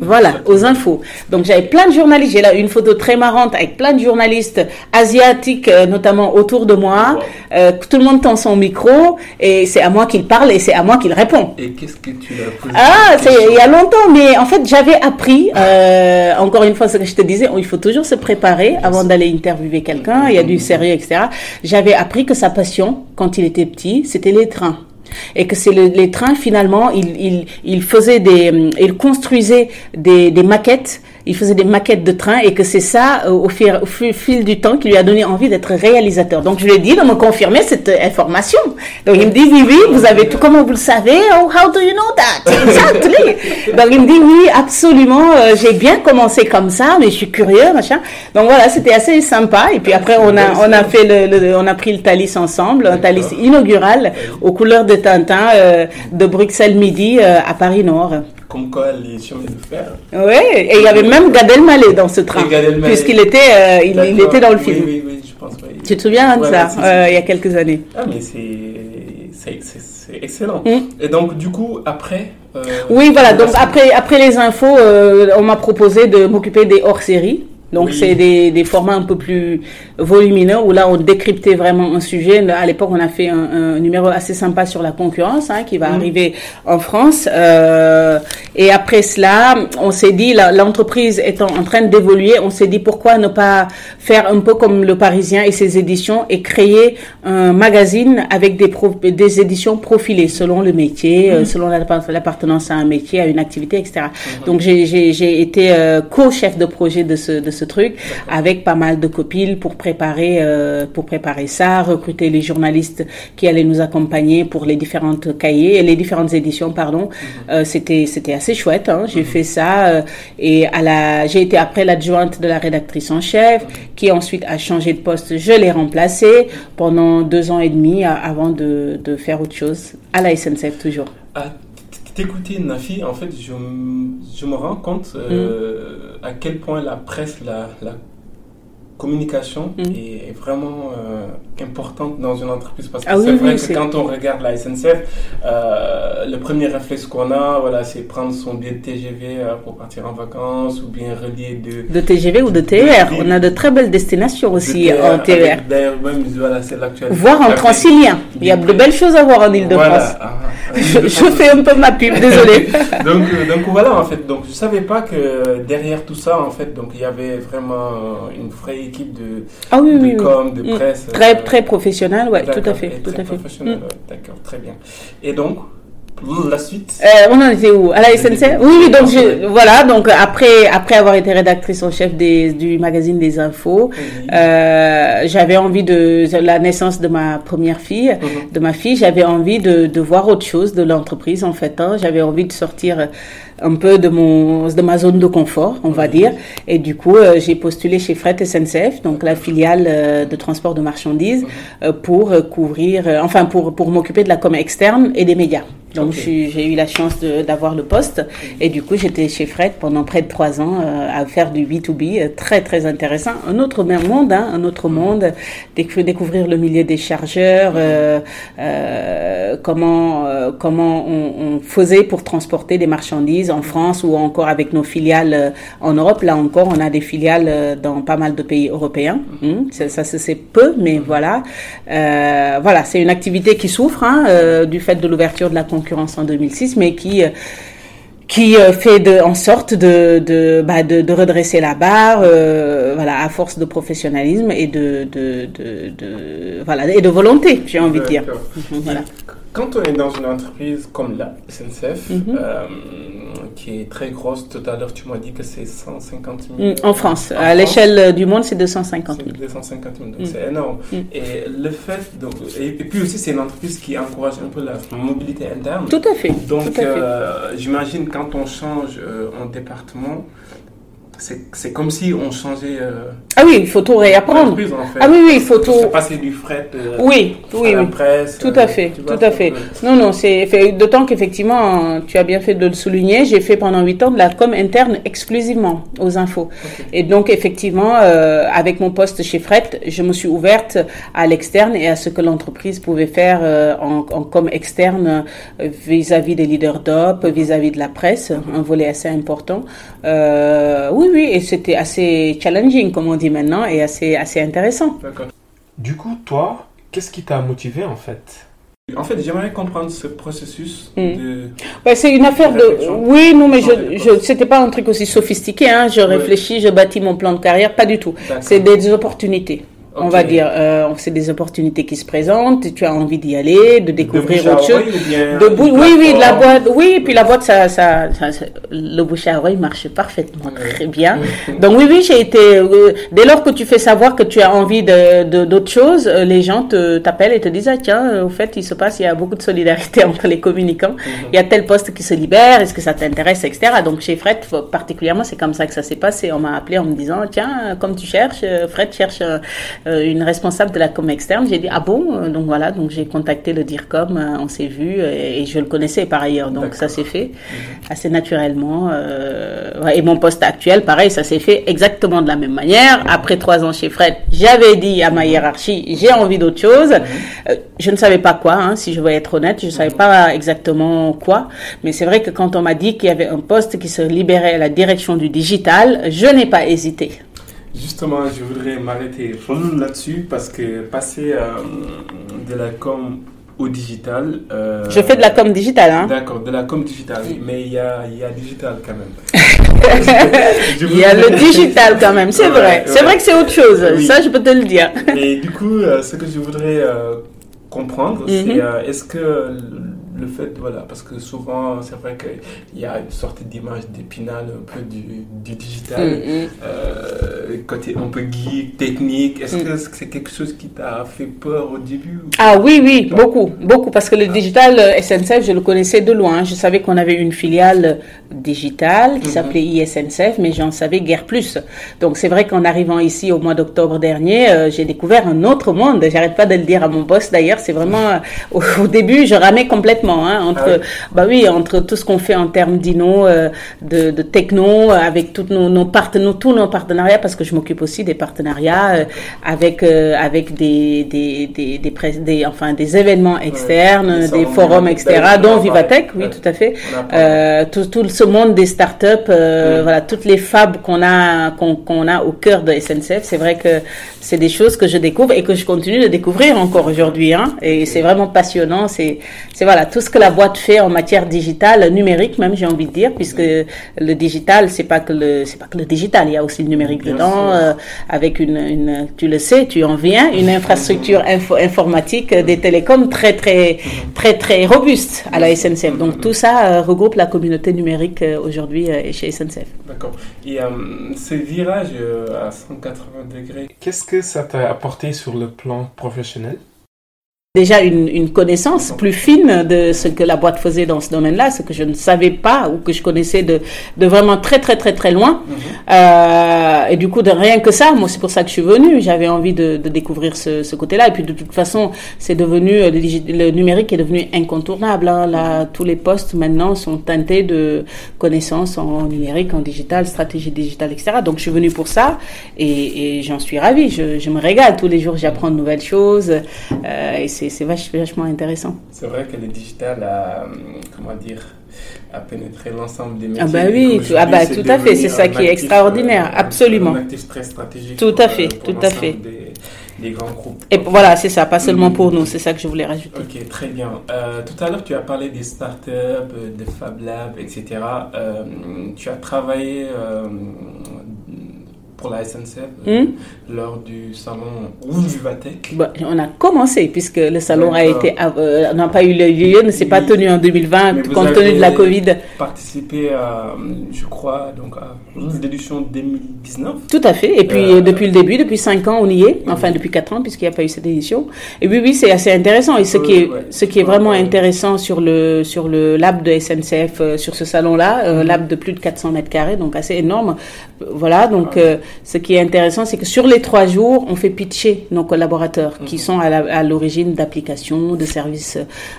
Voilà, aux infos. Donc j'avais plein de journalistes. J'ai là une photo très marrante avec plein de journalistes asiatiques, euh, notamment autour de moi. Euh, tout le monde tend son micro et c'est à moi qu'il parle et c'est à moi qu'il répond. Et qu'est-ce que tu as posé Ah, c'est il y a longtemps, mais en fait j'avais appris. Euh, encore une fois, ce que je te disais, il faut toujours se préparer avant d'aller interviewer quelqu'un. Il y a du sérieux, etc. J'avais appris que sa passion, quand il était petit, c'était les trains et que c'est le, les trains finalement, il, il, il faisait des, il construisait des, des maquettes il faisait des maquettes de trains et que c'est ça, euh, au fil, au fil, du temps, qui lui a donné envie d'être réalisateur. Donc, je lui ai dit de me confirmer cette euh, information. Donc, il me dit, oui, oui, vous avez tout, comment vous le savez? Oh, how do you know that? Exactly. Donc, il me dit, oui, absolument, euh, j'ai bien commencé comme ça, mais je suis curieux, machin. Donc, voilà, c'était assez sympa. Et puis après, on a, on a fait le, on a pris le Thalys ensemble, un Thalys inaugural aux couleurs de Tintin, de Bruxelles Midi à Paris Nord comme quoi les chemins de fer. Oui, et il y avait même Gad Elmaleh dans ce train, puisqu'il était, euh, il, était dans le film. Oui, oui, oui, je pense. Tu te souviens de ça, euh, il y a quelques années? Ah, mais c'est excellent. Mm. Et donc, du coup, après. Euh, oui, voilà. Donc, après, après les infos, euh, on m'a proposé de m'occuper des hors-séries. Donc c'est des, des, formats un peu plus volumineux où là on décryptait vraiment un sujet. À l'époque on a fait un, un, numéro assez sympa sur la concurrence hein, qui va mm. arriver en France. Euh, et après cela, on s'est dit l'entreprise étant en train d'évoluer, on s'est dit pourquoi ne pas faire un peu comme le Parisien et ses éditions et créer un magazine avec des, des éditions profilées selon le métier, euh, mm. selon l'appartenance à un métier, à une activité, etc. Mm-hmm. Donc j'ai été euh, co-chef de projet de ce, de ce truc avec pas mal de copines pour préparer euh, pour préparer ça, recruter les journalistes qui allaient nous accompagner pour les différentes cahiers et les différentes éditions pardon. Mhm. Euh, c'était c'était assez chouette. Hein. J'ai mhm. fait ça euh, et à la j'ai été après l'adjointe de la rédactrice en chef mhm. qui ensuite a changé de poste. Je l'ai remplacée pendant deux ans et demi avant de, de faire autre chose à la SNCF toujours. Ah, t'écouter Nafi, en fait, je, je, me rends compte euh, à quel point la presse, la, la communication mm. est, vraiment euh, importante dans une entreprise parce que ah c'est vrai que quand on regarde la SNCF, euh, le premier réflexe qu'on a, voilà, c'est prendre son billet de TGV euh, pour partir en vacances ou bien relier de... De TGV ou de TER. on a de très belles destinations aussi en TER. D'ailleurs, même, voilà, c'est l'actualité. Voir en transilien. Il y a de belles choses à voir en Ile-de-France. Voilà. Ah, ah, je, fais un peu ma pub, désolé. donc, donc voilà, en fait, donc je savais pas que derrière tout ça, en fait, donc il y avait vraiment une vraie équipe de, ah oui, de com, de mm. presse. Très, euh, très professionnel, ouais, tout à fait. Tout à fait. Mm. D'accord, très bien. Et donc, la suite euh, On en était où? À la SNCF Oui, oui, donc je, voilà, donc après, après avoir été rédactrice en chef des, du magazine des infos, euh, j'avais envie de, la naissance de ma première fille, mhm. de ma fille, j'avais envie de, de voir autre chose de l'entreprise en fait. Hein. J'avais envie de sortir un peu de mon de ma zone de confort, on va dire. Et du coup, euh, j'ai postulé chez Fret SNCF, donc la filiale euh, de transport de marchandises, euh, pour couvrir, enfin pour pour m'occuper de la com externe et des médias. Donc j'ai eu la chance d'avoir le poste et du coup j'étais chez Fret pendant près de trois ans à faire du B2B, très très intéressant. Un autre même monde, hein, un autre monde, découvrir le milieu des chargeurs, comment comment on, on faisait pour transporter des marchandises en France ou encore avec nos filiales euh, en Europe. Là encore, on a des filiales euh, dans pas mal de pays européens. Hmm, ça, ça c'est peu, mais voilà. Euh, voilà, c'est une activité qui souffre hein, du fait de l'ouverture de la concurrence en 2006, mais qui qui fait de, en sorte de, de, bah, de, redresser la barre, voilà, à force de professionnalisme et de, de, de, voilà, et de volonté, j'ai envie de dire. Voilà. Quand on est dans une entreprise comme la SNCF, mhm. euh, qui est très grosse, tout à l'heure tu m'as dit que c'est 150 000. Mm, en France, à l'échelle du monde, c'est 250 000. 250 000, donc mm. c'est énorme. Mm. Et le fait, donc, et, puis aussi c'est une entreprise qui encourage un peu la mobilité interne. Tout à fait. Donc euh, j'imagine quand on change euh, en département, c'est comme si on changeait. Euh, ah oui, il faut tout réapprendre. En fait. Ah oui, oui, il faut tout. passer du fret. Euh, oui, oui, oui. Presse, tout à euh, fait, tout à fait. Non, non, c'est d'autant qu'effectivement, tu as bien fait de le souligner. J'ai fait pendant huit ans de la com interne exclusivement aux infos. Et donc effectivement, avec mon poste chez Fret, je me suis ouverte à l'externe et à ce que l'entreprise pouvait faire en, en, com externe vis-à-vis des leaders d'op, vis-à-vis de la presse, un volet assez important. oui oui, et c'était assez challenging, comme on dit maintenant, et assez, assez intéressant. Du coup, toi, qu'est-ce qui t'a motivé en fait? En fait, j'aimerais comprendre ce processus de. c'est une affaire de. Oui, non, mais je, je c'était pas un truc aussi sophistiqué. Hein. Je réfléchis, je bâtis mon plan de carrière, pas du tout. C'est des opportunités. On va dire, euh, c'est des opportunités qui se présentent, tu as envie d'y aller, de découvrir autre chose. De oui, oui, de la boîte, oui, puis la boîte, ça, ça, le bouche à oreille marche parfaitement très bien. Donc oui, oui, j'ai été. Euh, dès lors que tu fais savoir que tu as envie de d'autres choses, euh, les gens te t'appellent et te disent ah tiens, euh, au fait, il se passe, il y a beaucoup de solidarité entre les communicants. Mhm. Il y a tel poste qui se libère, est-ce que ça t'intéresse, etc. Donc chez Fred, particulièrement, c'est comme ça que ça s'est passé. On m'a appelé en me disant tiens, comme tu cherches, Fred cherche une responsable de la com externe. J'ai dit ah bon, donc voilà, donc j'ai contacté le DIRCOM, on s'est vu et, je le connaissais par ailleurs, donc ça s'est fait mhm. assez naturellement. et mon poste actuel, pareil, ça s'est fait exactement de la même manière. Après trois ans chez Fred, j'avais dit à ma hiérarchie, j'ai envie d'autre chose. Mhm. je ne savais pas quoi, hein, si je veux être honnête, je ne savais pas exactement quoi, mais c'est vrai que quand on m'a dit qu'il y avait un poste qui se libérait à la direction du digital, je n'ai pas hésité. Justement, je voudrais m'arrêter là-dessus parce que passer euh, de la com au digital. Euh, je fais de la com digital, hein D'accord, de la com digital, mais il y a, y a digital quand même. il y a le digital quand même, c'est vrai. C'est vrai que c'est autre chose, ça je peux te le dire. Et du coup, euh, ce que je voudrais comprendre, c'est mhm. est-ce que le fait, voilà, parce que souvent, c'est vrai qu'il y a une sorte d'image d'épinal un peu du, digital, mm, mm. Euh, côté un peu geek, technique. Est-ce mm. que c'est quelque chose qui t'a fait peur au début Ah oui, oui, beaucoup, beaucoup, parce que le digital euh, SNCF, je le connaissais de loin. Je savais qu'on avait une filiale digitale qui mm-hmm. s'appelait ISNCF, mais j'en savais guère plus. Donc c'est vrai qu'en arrivant ici au mois d'octobre dernier, euh, j'ai découvert un autre monde. J'arrête pas de le dire à mon boss d'ailleurs. C'est vraiment, au, au début, je ramais complètement Hein, entre, ah bah oui, entre tout ce qu'on fait en termes d'inno, euh, de, de, techno, avec tous nos, nos partenaires, tous nos partenariats, parce que je m'occupe aussi des partenariats euh, avec euh, avec des des, des, des, des, enfin des événements externes, des forums, etc. Dont Vivatech, oui, tout à fait. tout, tout ce monde des startups, voilà, toutes les fabs qu'on a qu'on a au cœur de SNCF. C'est vrai que c'est des choses que je découvre et que je continue de découvrir encore aujourd'hui. Hein, et c'est vraiment passionnant. C'est c'est voilà tout ce que la boîte fait en matière digitale, numérique même, j'ai envie de dire, puisque le digital, c'est pas que le, c'est pas que le digital, il y a aussi le numérique dedans, euh, avec une, une, tu le sais, tu en viens, une infrastructure informatique des télécoms très, très, très, très robuste à la SNCF. Donc tout ça euh, regroupe la communauté numérique euh, aujourd'hui chez SNCF. D'accord. Et ce virage à 180 degrés, qu'est-ce que ça t'a apporté sur le plan professionnel? Déjà une, une, connaissance plus fine de ce que la boîte faisait dans ce domaine-là, ce que je ne savais pas ou que je connaissais de, de vraiment très très très très loin. Mhm. euh, et du coup, de rien que ça, moi c'est pour ça que je suis venue. J'avais envie de, de, découvrir ce, ce côté-là. Et puis de toute façon, c'est devenu le, numérique est devenu incontournable. Hein. Là, tous les postes maintenant sont teintés de connaissances en numérique, en digital, stratégie digitale, etc. Donc je suis venue pour ça et, et j'en suis ravie. Je, je, me régale tous les jours. J'apprends de nouvelles choses euh, et c'est c'est vachement intéressant. C'est vrai que le digital a, euh, comment dire, a pénétré l'ensemble des métiers. Ah bah oui, tout, ah bah, tout à fait, c'est ça qui est extraordinaire, euh, absolument. Un actif très stratégique. Tout à fait, tout à fait. Des, grands groupes. Et voilà, c'est ça, pas seulement pour nous, c'est ça que je voulais rajouter. Ok, très bien. Euh, tout à l'heure, tu as parlé des startups, des Fab Labs, etc. tu as travaillé pour la SNCF euh, hmm? lors du salon Rouge Vivatech bah, On a commencé puisque le salon a été euh, n'a pas eu lieu, ne s'est pas tenu en 2020 compte tenu de la Covid. Participé à, je crois, donc à l'édition 2019. Tout à fait. Et puis euh, depuis le début, depuis 5 ans, on y est. Enfin depuis 4 ans puisqu'il n'y a pas eu cette édition. Et oui, oui, c'est assez intéressant. Et ce qui est ce qui est vraiment intéressant sur le sur le lab de SNCF sur ce salon-là, mm-hmm. lab de plus de 400 mètres carrés, donc assez énorme. Voilà, donc ce qui est intéressant, c'est que sur les trois jours, on fait pitcher nos collaborateurs qui mhm. sont à l'origine d'applications, de services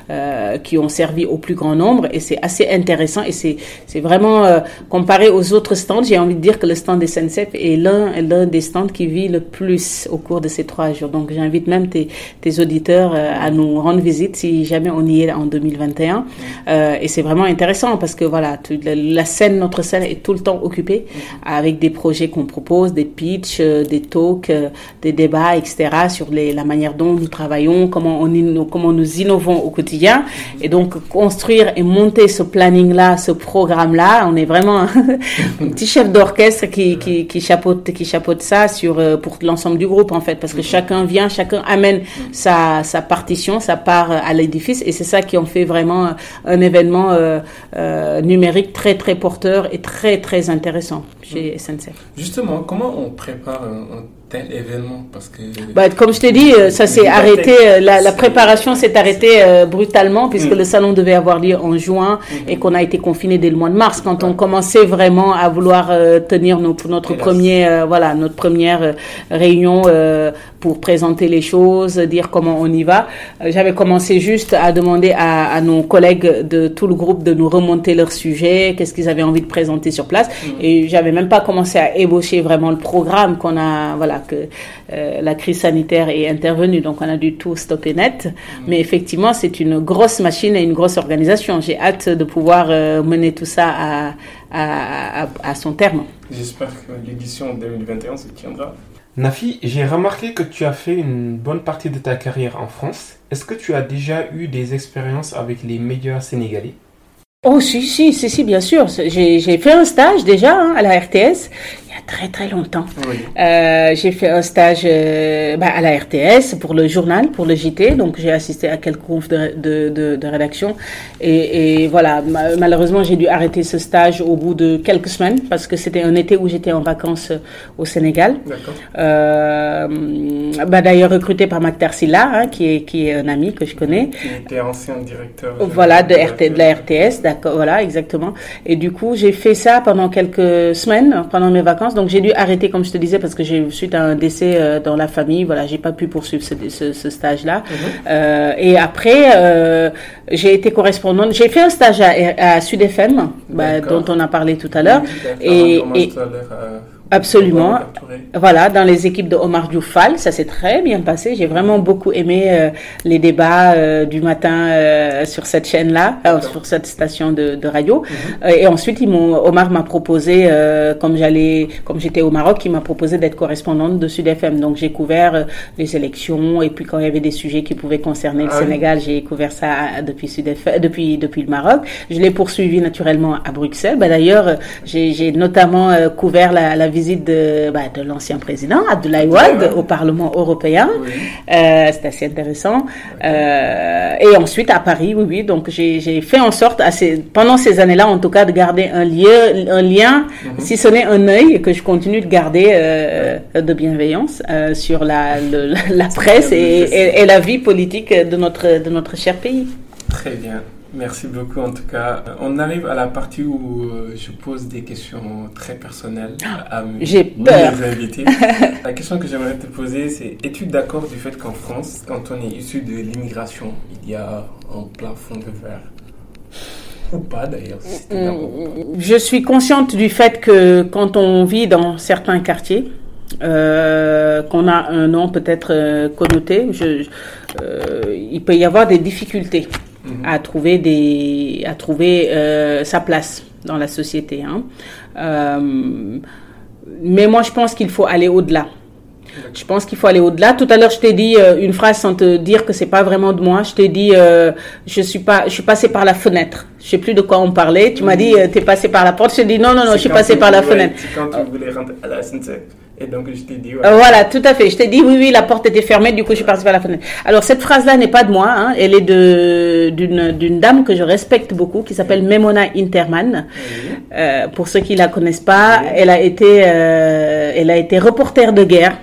euh, qui ont servi au plus grand nombre. Et c'est assez intéressant. Et c'est vraiment, euh, comparé aux autres stands, j'ai envie de dire que le stand des SNCF est l'un des stands qui vit le plus au cours de ces trois jours. Donc j'invite même tes, tes auditeurs euh, à nous rendre visite si jamais on y est en 2021. Mhm. Euh, et c'est vraiment intéressant parce que voilà, la scène, notre scène est tout le temps occupée mhm. avec des projets qu'on propose des pitchs, euh, des talks, euh, des débats, etc. sur les, la manière dont nous travaillons, comment, on, comment nous innovons au quotidien. Mhm. Et donc, construire et monter ce planning-là, ce programme-là, on est vraiment un petit chef d'orchestre qui, qui, qui, chapeaute, qui chapeaute ça sur, euh, pour l'ensemble du groupe, en fait, parce que mhm. chacun vient, chacun amène mhm. sa, sa partition, sa part à l'édifice, et c'est ça qui en fait vraiment un événement numérique très, très porteur et très, très intéressant chez SNCF. Justement, comment on prépare un, tel événement parce que bah, comme je t'ai dit euh, ça s'est arrêté euh, la, la, préparation s'est arrêtée euh, brutalement puisque mm. le salon devait avoir lieu en juin mm-hmm. et qu'on a été confiné dès le mois de mars quand on commençait vraiment à vouloir tenir nos, notre premier voilà notre première réunion pour présenter les choses dire comment on y va j'avais commencé juste à demander à, à, nos collègues de tout le groupe de nous remonter leur sujet qu'est-ce qu'ils avaient envie de présenter sur place mm. et j'avais même pas commencé à ébaucher vraiment le programme qu'on a voilà que euh, la crise sanitaire est intervenue, donc on a dû tout stopper net. Mm. Mais effectivement, c'est une grosse machine et une grosse organisation. J'ai hâte de pouvoir euh, mener tout ça à, à, à, son terme. J'espère que l'édition 2021 se tiendra. Nafi, j'ai remarqué que tu as fait une bonne partie de ta carrière en France. Est-ce que tu as déjà eu des expériences avec les meilleurs Sénégalais? Oh si, si, si, si, bien sûr. J'ai fait un stage déjà hein, à la RTS très très longtemps. Euh, j'ai fait un stage euh, bah, à la RTS pour le journal, pour le JT, donc j'ai assisté à quelques confs de, de, de, rédaction. Et, et voilà, malheureusement j'ai dû arrêter ce stage au bout de quelques semaines parce que c'était un été où j'étais en vacances au Sénégal. Euh, bah, D'ailleurs recruté par Mactar Silla, hein, qui, est, qui est un ami que je connais. Qui était ancien directeur. Voilà, de, RT, de la RTS, d'accord, voilà, exactement. Et du coup j'ai fait ça pendant quelques semaines, pendant mes vacances donc j'ai dû arrêter, comme je te disais, parce que j'ai suite à un décès euh, dans la famille, voilà, j'ai pas pu poursuivre ce, ce, stage-là. Mhm. euh, et après, euh, j'ai été correspondante. J'ai fait un stage à, à Sud FM, bah, dont on a parlé tout à l'heure. et, et Absolument. Voilà, dans les équipes de Omar Dioufal, ça s'est très bien passé. J'ai vraiment beaucoup aimé euh, les débats euh, du matin euh, sur cette chaîne-là, sur cette station de, de radio. Mhm. et ensuite, ils Omar m'a proposé, comme j'allais, comme j'étais au Maroc, il m'a proposé d'être correspondante de Sud FM. Donc j'ai couvert les élections et puis quand il y avait des sujets qui pouvaient concerner le ah Sénégal, j'ai couvert ça depuis Sud FM, depuis depuis le Maroc. Je l'ai poursuivi naturellement à Bruxelles. Bah, d'ailleurs, j'ai notamment couvert la, la visite de, bah, de l'ancien président Abdoulaye Wade au Parlement européen. Euh, c'est assez intéressant. Euh, et ensuite à Paris, oui, oui. Donc j'ai fait en sorte, pendant ces années-là, en tout cas, de garder un lien, un lien, mhm. si ce n'est un œil, que je continue de garder euh, de bienveillance sur la, le, la presse et, et, et, la vie politique de notre, de notre cher pays. Très bien. Merci beaucoup en tout cas. On arrive à la partie où euh, je pose des questions très personnelles à mes invités. la question que j'aimerais te poser, c'est es-tu d'accord du fait qu'en France, quand on est issu de l'immigration, il y a un plafond de verre? Ou pas d'ailleurs mm, Je suis consciente du fait que quand on vit dans certains quartiers, euh, qu'on a un nom peut-être euh, connoté, je, il peut y avoir des difficultés à trouver des à trouver euh, sa place dans la société. Hein. Euh, mais moi, je pense qu'il faut aller au-delà. Je pense qu'il faut aller au-delà. Tout à l'heure, je t'ai dit euh, une phrase sans te dire que c'est pas vraiment de moi. Je t'ai dit, euh, je suis pas, je suis passé par la fenêtre. Je sais plus de quoi on parlait. Tu m'as dit, euh, tu es passé par la porte. Je t'ai dit, non, non, non, je suis passé par la fenêtre. Quand tu voulais rentrer à la SNCF. Et donc, je t'ai dit, ouais. Voilà, tout à fait. Je t'ai dit, oui, oui, la porte était fermée, du coup, je suis partie par la fenêtre. Alors, cette phrase-là n'est pas de moi, hein. Elle est de, d'une, d'une dame que je respecte beaucoup, qui s'appelle Memona Interman. Euh, pour ceux qui la connaissent pas, elle a été, euh, elle a été reporter de guerre.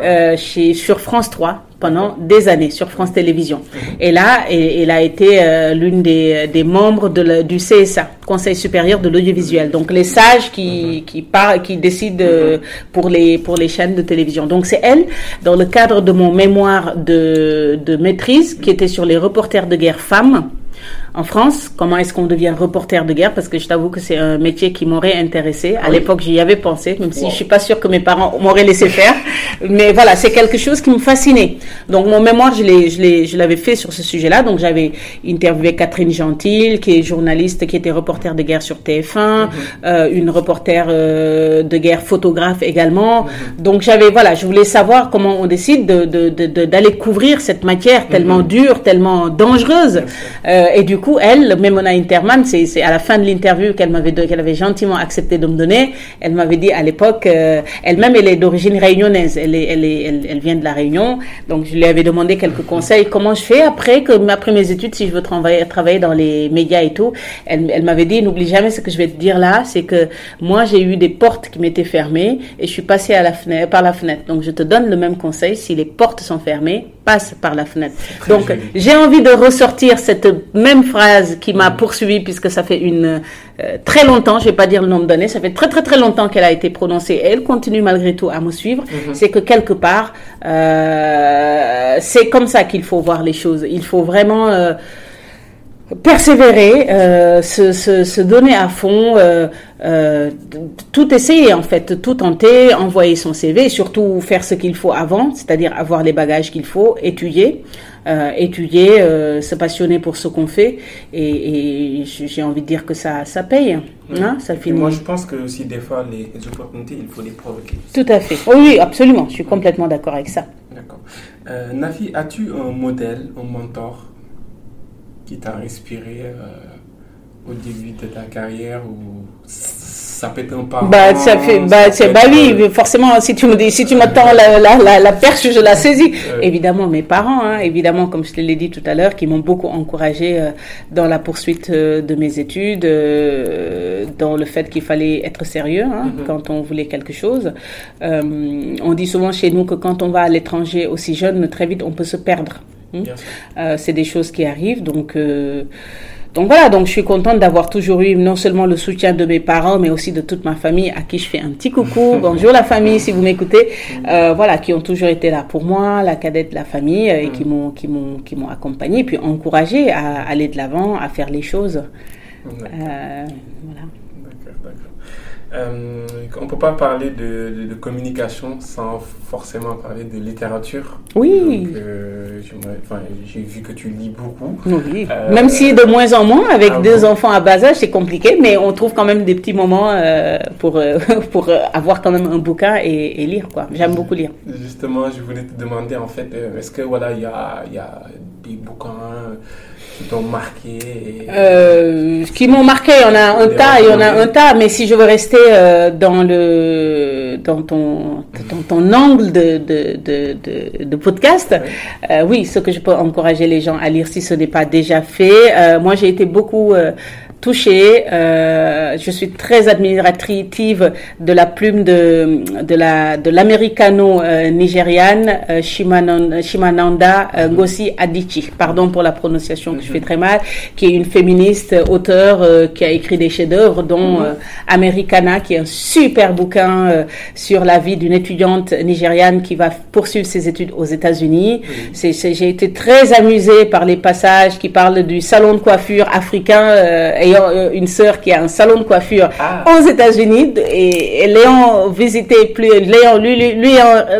Euh, chez, sur France 3 pendant des années sur France Télévisions. Mhm. Et là, elle, a été euh, l'une des, des, membres de du CSA, Conseil supérieur de l'audiovisuel. Donc les sages qui, mhm. qui, par, qui décident euh, mhm. pour, les, pour les chaînes de télévision. Donc c'est elle, dans le cadre de mon mémoire de, de maîtrise, qui était sur les reporters de guerre femmes, en France, comment est-ce qu'on devient reporter de guerre? Parce que je t'avoue que c'est un métier qui m'aurait intéressé. À l'époque, j'y avais pensé, même si je suis pas sûre que mes parents m'auraient laissé faire. Mais voilà, c'est quelque chose qui me fascinait. Donc mon mémoire, je l'ai, je l'ai, je l'avais fait sur ce sujet-là. Donc j'avais interviewé Catherine Gentil, qui est journaliste, qui était reporter de guerre sur TF1, mhm. euh, une reporter euh, de guerre photographe également. Mhm. Donc j'avais, voilà, je voulais savoir comment on décide de, de, de, d'aller couvrir cette matière tellement mhm. dure, tellement dangereuse. Euh, et du coup, elle, Memona Interman, c'est à la fin de l'interview qu'elle m'avait qu'elle avait gentiment accepté de me donner. Elle m'avait dit à l'époque, euh, elle-même, elle est d'origine réunionnaise. Elle, est, elle, est, elle, vient de la Réunion. Donc, je lui avais demandé quelques conseils. Comment je fais après que après mes études, si je veux travailler, travailler dans les médias et tout? Elle, elle m'avait dit, n'oublie jamais ce que je vais te dire là, c'est que moi, j'ai eu des portes qui m'étaient fermées et je suis passée à la fenêtre, par la fenêtre. Donc, je te donne le même conseil. Si les portes sont fermées, passe par la fenêtre. Donc, j'ai envie de ressortir cette même phrase qui m'a poursuivi puisque ça fait une euh, très longtemps, je vais pas dire le nombre d'années, ça fait très très très longtemps qu'elle a été prononcée et elle continue malgré tout à me suivre. Mhm. C'est que quelque part, euh, c'est comme ça qu'il faut voir les choses. Il faut vraiment euh, persévérer, euh, se, se, se, donner à fond, euh, euh, tout essayer en fait, tout tenter, envoyer son CV, surtout faire ce qu'il faut avant, c'est-à-dire avoir les bagages qu'il faut, étudier, étudier, se passionner pour ce qu'on fait, et, et j'ai envie de dire que ça, ça paye, hein, ça finit. moi, je pense que aussi des fois les, opportunités, il faut les provoquer. Tout à fait. Oui, absolument. Je suis complètement d'accord avec ça. D'accord. Nafi, as-tu un modèle, un mentor? Qui t'a inspiré euh, au début de ta carrière ou ça peut être un parent bah ça fait bah, c'est bah oui forcément si tu me dis si tu m'attends la, la, la, perche je la saisis évidemment mes parents hein, évidemment comme je te l'ai dit tout à l'heure qui m'ont beaucoup encouragé euh, dans la poursuite euh, de mes études dans le fait qu'il fallait être sérieux hein, mm-hmm. quand on voulait quelque chose on dit souvent chez nous que quand on va à l'étranger aussi jeune très vite on peut se perdre? Euh, c'est des choses qui arrivent. Donc, euh, donc voilà, donc je suis contente d'avoir toujours eu non seulement le soutien de mes parents, mais aussi de toute ma famille à qui je fais un petit coucou. Bonjour la famille, si vous m'écoutez. Euh, voilà, qui ont toujours été là pour moi, la cadette de la famille, et qui m'ont qui m'ont qui m'ont accompagné, puis encouragé à aller de l'avant, à faire les choses. voilà. Euh, on ne peut pas parler de, communication sans forcément parler de littérature. Oui. Euh, j'ai vu que tu lis beaucoup. Oui. Euh, même si de moins en moins, avec ah deux enfants à bas âge, c'est compliqué, mais on trouve quand même des petits moments pour, pour avoir quand même un bouquin et, lire. quoi. J'aime beaucoup lire. Justement, je voulais te demander, en fait, est-ce que voilà, il y a, y a des bouquins qui t'ont marqué euh, Qui m'ont marqué, il y en a un tas, il y en a un tas, mais si je veux rester euh, dans le dans ton dans ton angle de de, de, de, podcast, euh, oui, ce que je peux encourager les gens à lire si ce n'est pas déjà fait. Euh, moi, j'ai été beaucoup touchée. Euh, je suis très admirative de la plume de, de la de l'americano euh, nigériane euh, Shimananda euh, mhm. Ngozi Adichie. Pardon pour la prononciation que je fais mhm. très mal, qui est une féministe auteure euh, qui a écrit des chefs-d'œuvre, dont mhm. Americana, qui est un super bouquin sur la vie d'une étudiante nigériane qui va poursuivre ses études aux États-Unis. J'ai été très amusée par les passages qui parlent du salon de coiffure africain et ayant euh, une sœur qui a un salon de coiffure ah. aux États-Unis et, l'ayant visité plus, l'ayant lui, lui,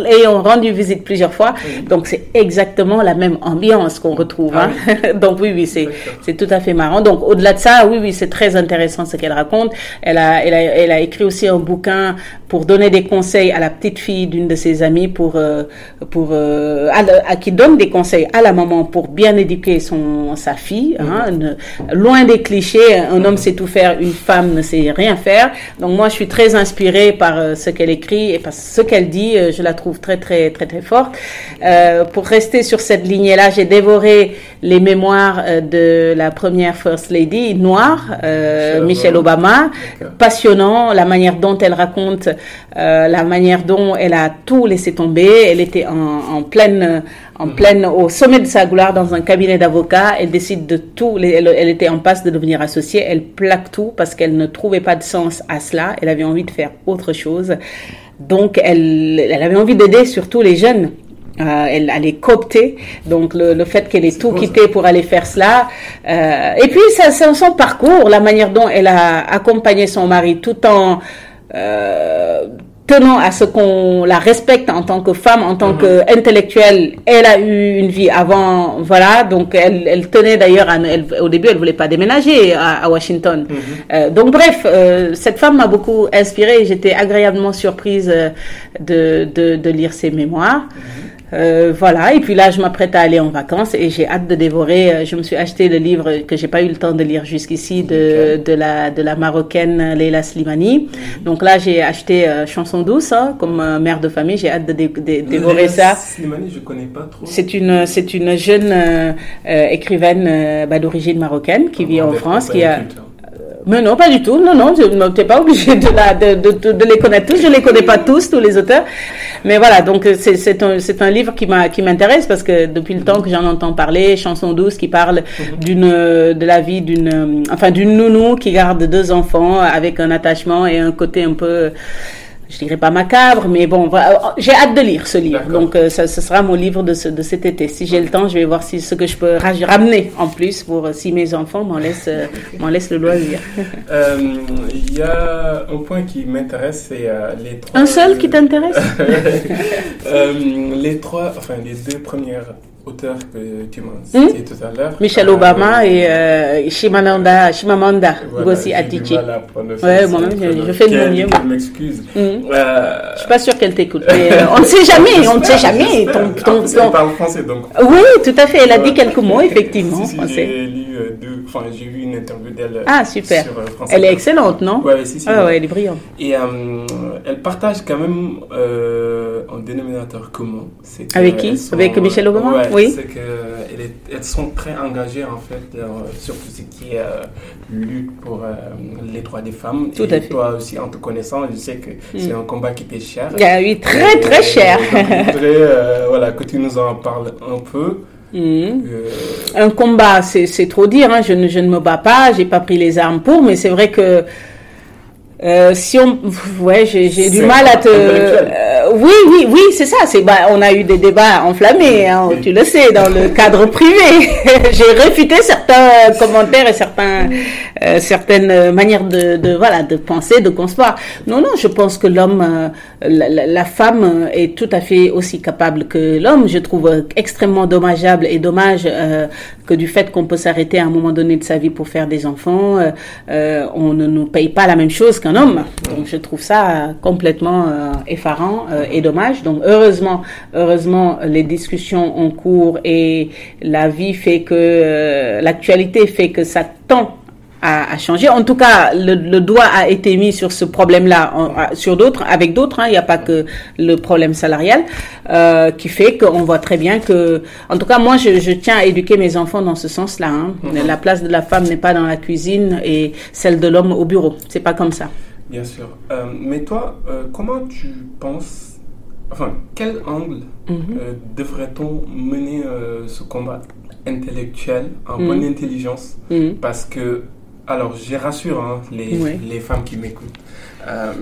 ayant rendu visite plusieurs fois. Donc c'est exactement la même ambiance qu'on retrouve. Ah hein. Donc oui, oui, c'est c'est tout à fait marrant. Donc au-delà de ça, oui, oui, c'est très intéressant ce qu'elle raconte. Elle a, elle a, elle a écrit aussi un bouquin pour donner des conseils à la petite fille d'une de ses amies pour euh, pour euh, à, qui donne des conseils à la maman pour bien éduquer son sa fille. Hein, loin des clichés un homme sait tout faire, une femme ne sait rien faire. Donc moi, je suis très inspirée par euh, ce qu'elle écrit et par ce qu'elle dit. Euh, je la trouve très, très, très, très forte. Euh, pour rester sur cette lignée-là, j'ai dévoré les mémoires de la première First Lady noire, Michelle Obama. Passionnant, la manière dont elle raconte, la manière dont elle a tout laissé tomber. Elle était en, en pleine en pleine, au sommet de sa gloire dans un cabinet d'avocats. Elle décide de tout. Elle, était en passe de devenir associée. Elle plaque tout parce qu'elle ne trouvait pas de sens à cela. Elle avait envie de faire autre chose. Donc, elle, elle avait envie d'aider surtout les jeunes. Euh, elle allait coopter, donc le, fait qu'elle ait tout quitté pour aller faire cela. Euh, et puis ça, son parcours, la manière dont elle a accompagné son mari tout en euh, tenant à ce qu'on la respecte en tant que femme, en tant mhm. qu'intellectuelle. Elle a eu une vie avant, voilà. Donc elle, elle tenait d'ailleurs, au début, elle voulait pas déménager à, Washington. Mhm. Euh, donc bref, euh, cette femme m'a beaucoup inspirée. J'étais agréablement surprise euh, de, de, de, lire ses mémoires. Mhm. Euh, voilà, et puis là, je m'apprête à aller en vacances et j'ai hâte de dévorer. euh, Je me suis acheté le livre que j'ai pas eu le temps de lire jusqu'ici de, de la de la marocaine Leila Slimani. Donc là, j'ai acheté euh, Chanson douce hein, comme euh, mère de famille. J'ai hâte de dé- dé- dévorer ça. Slimani, je connais pas trop. C'est une c'est une jeune écrivaine bah, d'origine marocaine qui vit en France, qui a culturelles. Mais non, pas du tout. Non, non, tu n'es pas obligé de, la, de, de, de- les connaître tous. Je les connais pas tous, tous les auteurs. Mais voilà, donc euh, c'est c'est un, c'est un livre qui m'a qui m'intéresse parce que depuis le temps que j'en entends parler, Chanson douce qui parle d'une euh, de la vie d'une euh, enfin d'une nounou qui garde deux enfants avec un attachement et un côté un peu je dirais pas macabre, mais bon, voilà. j'ai hâte de lire ce livre. Donc, euh, ça, ce sera mon livre de, ce, de cet été. Si j'ai le temps, je vais voir si ce que je peux ramener en plus pour euh, si mes enfants m'en laissent, euh, m'en laissent le loisir. Euh, Il y a un point qui m'intéresse, c'est euh, les trois. Un seul qui t'intéresse? Euh, Les trois, enfin les deux premières auteurs que tu m'as Hmm? cité tout à l'heure. Michelle Euh, Obama et euh, Shimananda, Shimamanda voilà, Ngozi Adichie. Ouais, moi-même, je- fais de mon mieux. Je m'excuse. Mhm. Euh, Je suis pas sûre qu'elle t'écoute, mais euh, on ne sait jamais, on ne sait jamais. Ton, elle parle français, donc. Oui, tout à fait. Elle a dit quelques mots, effectivement. Français. j'ai lu deux, enfin j'ai vu une interview d'elle. Ah, super. Elle est excellente, non? Ouais, si, si. Ah ouais, elle est brillante. Et euh, elle partage quand même euh, un dénominateur commun. que Avec qui elles sont- Avec Michelle Obama Ouais, Oui. C'est qu'elles elles sont très engagées en fait dans- sur tout ce qui est euh, lutte pour euh, les droits des femmes. Tout Et à fait. toi aussi, en te connaissant, je sais que c'est un combat qui t'est cher. Oui, très Et, très cher. voudrais voilà, que tu nous en parles un peu. Euh, Un combat, c'est c'est trop dire. Hein. Je, ne, je ne me bats pas, j'ai pas pris les armes pour, mais c'est vrai que euh, si on, ouais, j'ai du mal à te. Euh, oui, oui, oui, c'est ça. C'est bah, on a eu des débats enflammés, hein, tu le sais, dans le cadre privé. j'ai réfuté certains commentaires et certains, euh, certaines manières de, de voilà, de penser, de concevoir. Non, non, je pense que l'homme, euh, la, la- femme est tout à fait aussi capable que l'homme. Je trouve extrêmement dommageable et dommage euh, que du fait qu'on peut s'arrêter à un moment donné de sa vie pour faire des enfants, euh, euh, on ne nous paye pas la même chose qu'un homme. Donc je trouve ça euh, complètement euh, effarant et dommage. Donc heureusement, heureusement, les discussions en cours et la vie fait que l'actualité fait que ça tend à, à changer. En tout cas, le, le doigt a été mis sur ce problème-là, sur d'autres, avec d'autres. hein. Il n'y a pas que le problème salarial euh, qui fait qu'on voit très bien que, en tout cas, moi, je, je tiens à éduquer mes enfants dans ce sens-là. hein. La place de la femme n'est pas dans la cuisine et celle de l'homme au bureau. C'est pas comme ça. Bien sûr. Euh, mais toi, euh, comment tu penses, enfin, quel angle Mhm. euh, devrait-on mener ce combat intellectuel en Mhm. bonne intelligence? Parce que, alors, je rassure hein, les, Oui. les femmes qui m'écoutent. Euh,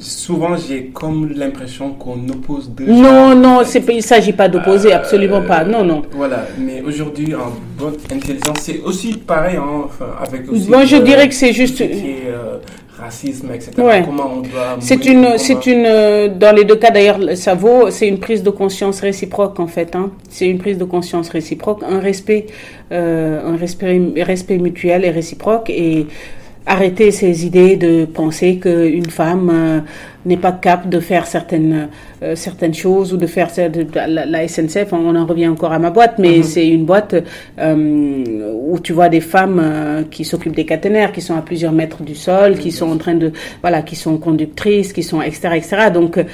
souvent, j'ai comme l'impression qu'on oppose deux Non, non, il ne s'agit pas d'opposer, Euh, absolument pas. Non, non. Voilà, mais aujourd'hui, en bonne intelligence, c'est aussi pareil, hein, enfin, avec aussi. Moi, je dirais que c'est juste- ce qui est, euh, racisme, etc. Ouais. Comment on doit. C'est une, c'est une, euh, dans les deux cas d'ailleurs, ça vaut, c'est une prise de conscience réciproque en fait. Hein. C'est une prise de conscience réciproque, un respect, euh, un respect, respect mutuel et réciproque et arrêter ces idées de penser qu'une femme euh, n'est pas capable de faire certaines, euh, certaines choses ou de faire de- de- la, la SNCF. On en revient encore à ma boîte, mais c'est une boîte euh, où tu vois des femmes euh, qui s'occupent des caténaires, qui sont à plusieurs mètres du sol, qui sont en train de, voilà, qui sont conductrices, qui sont etc. etc. Donc euh,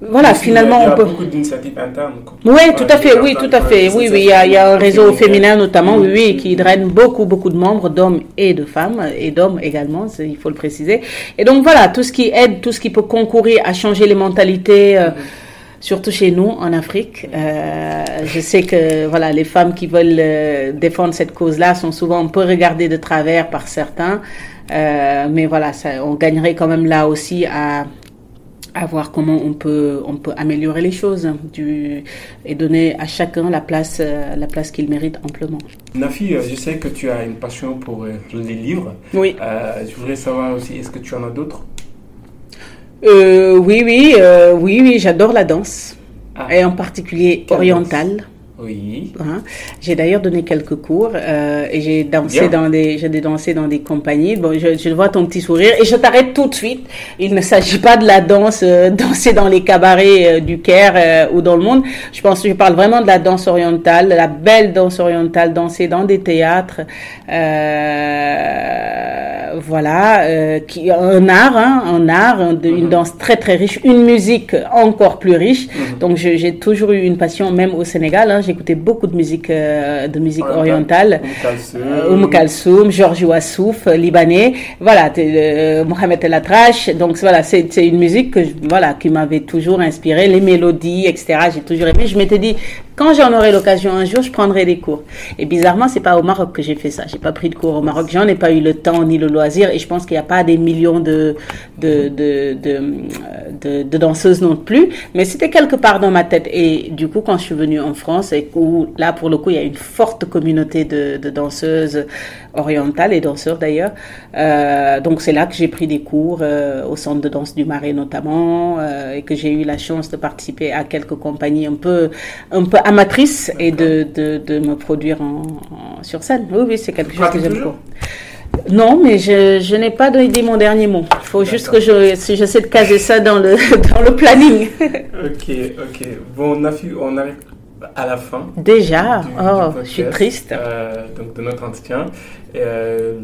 voilà, Aussi, finalement il y a on peut. beaucoup d'initiatives internes. Oui, tout à fait, oui, tout à fait. Oui, oui, il y a, il y a un réseau féminin notamment, oui, oui, Mm. qui draine beaucoup, beaucoup de membres, d'hommes et de femmes, et d'hommes également, il faut le préciser. Et donc voilà, tout ce qui aide, tout ce qui peut concourir à changer les mentalités, euh, surtout chez nous en Afrique. Euh, je sais que voilà, les femmes qui veulent euh, défendre cette cause-là sont souvent un peu regardées de travers par certains, Euh, mais voilà, ça, on gagnerait quand même là aussi à à voir comment on peut on peut améliorer les choses hein, du, et donner à chacun la place euh, la place qu'il mérite amplement. Nafi, euh, je sais que tu as une passion pour euh, les livres. Oui. Euh, je voudrais savoir aussi, est-ce que tu en as d'autres? Euh, oui oui euh, oui oui j'adore la danse Ah. et en particulier Quelle orientale. Oui. Hein? J'ai d'ailleurs donné quelques cours euh, et j'ai dansé Bien. dans des, j'ai dansé dans des compagnies. Bon, je, je vois ton petit sourire et je t'arrête tout de suite. Il ne s'agit pas de la danse, euh, danser dans les cabarets euh, du Caire euh, ou dans le monde. Je pense, que je parle vraiment de la danse orientale, la belle danse orientale, danser dans des théâtres. Euh, voilà, euh, qui un art, hein, un art, un- de- une Mhm. danse très très riche, une musique encore plus riche. Mhm. Donc je- j'ai toujours eu une passion, même au Sénégal. Hein, J'écoutais beaucoup de musique, euh, de musique Orientale. Oum Kalsoum. Euh, Georges Ouassouf, euh, libanais, voilà, Mohamed El Atrache. Donc voilà, c'est une musique que voilà qui m'avait toujours inspiré, les mélodies, etc. J'ai toujours aimé. Je m'étais dit quand j'en aurai l'occasion un jour, je prendrai des cours. Et bizarrement, c'est pas au Maroc que j'ai fait ça. J'ai pas pris de cours au Maroc. J'en ai pas eu le temps ni le loisir. Et je pense qu'il n'y a pas des millions de de de, de, de, danseuses non plus. Mais c'était quelque part dans ma tête. Et du coup, quand je suis venue en France, et où là pour le coup, il y a une forte communauté de, de danseuses orientales et danseurs d'ailleurs. Euh, donc c'est là que j'ai pris des cours euh, au centre de danse du Marais notamment euh, et que j'ai eu la chance de participer à quelques compagnies un peu un peu amatrices et de, de, de me produire en, en- sur scène. Oui oui c'est quelque chose que j'aime beaucoup. Non, mais je, je n'ai pas dit mon dernier mot. Il faut juste que je, si j'essaie de caser ça dans le, dans le planning. Ok, ok. Bon, on arrive à la fin. Déjà, du- du oh, podcast, je suis triste. euh, donc de notre entretien. Euh,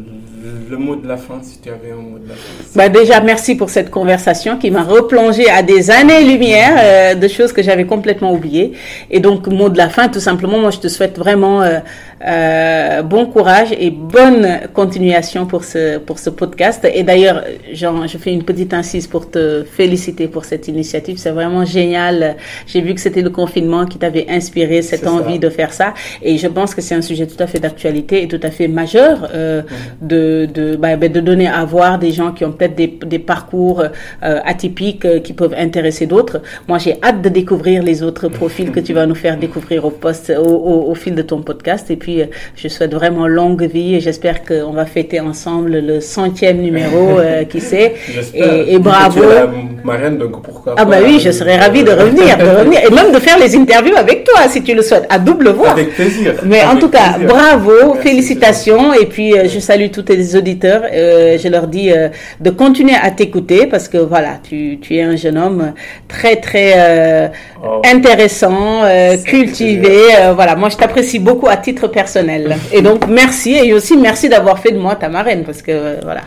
le mot de la fin, si tu avais un mot de la fin. Bah déjà, merci pour cette conversation qui m'a replongé à des années-lumière euh, de choses que j'avais complètement oubliées. Et donc, mot de la fin, tout simplement, moi, je te souhaite vraiment euh, euh, bon courage et bonne continuation pour ce, pour ce podcast. Et d'ailleurs, je fais une petite incise pour te féliciter pour cette initiative. C'est vraiment génial. J'ai vu que c'était le confinement qui t'avait inspiré cette ça. envie de faire ça. Et je pense que c'est un sujet tout à fait d'actualité et tout à fait majeur euh, de, de, bah, bah, de donner à voir des gens qui ont peut-être des, des parcours euh, atypiques euh, qui peuvent intéresser d'autres. Moi, j'ai hâte de découvrir les autres profils que tu vas nous faire découvrir au, poste, au, au, au fil de ton podcast. Et puis, je souhaite vraiment longue vie et j'espère qu'on va fêter ensemble le centième numéro, qui sait. Et, et bravo. Tu es la marraine, donc pourquoi Ah bah oui, je serais ravie de revenir, de revenir et même de faire les interviews avec toi si tu le souhaites, à double voix. Avec plaisir. Mais en tout cas, plaisir. bravo, Merci, félicitations. Et puis, euh, je salue tous tes auditeurs. Euh, je leur dis euh, de continuer à t'écouter parce que voilà, tu, tu es un jeune homme très, très Oh. intéressant, cultivé. Voilà, moi, je t'apprécie beaucoup à titre personnel. Et donc, merci. Et aussi, merci d'avoir fait de moi ta marraine parce que voilà.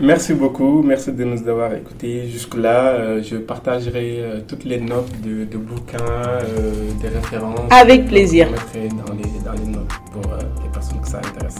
Merci beaucoup, merci de nous avoir écoutés jusque-là. Je partagerai toutes les notes de, de bouquins, des références. Avec plaisir. Je mettrai dans les, dans les notes pour les personnes que ça intéresse.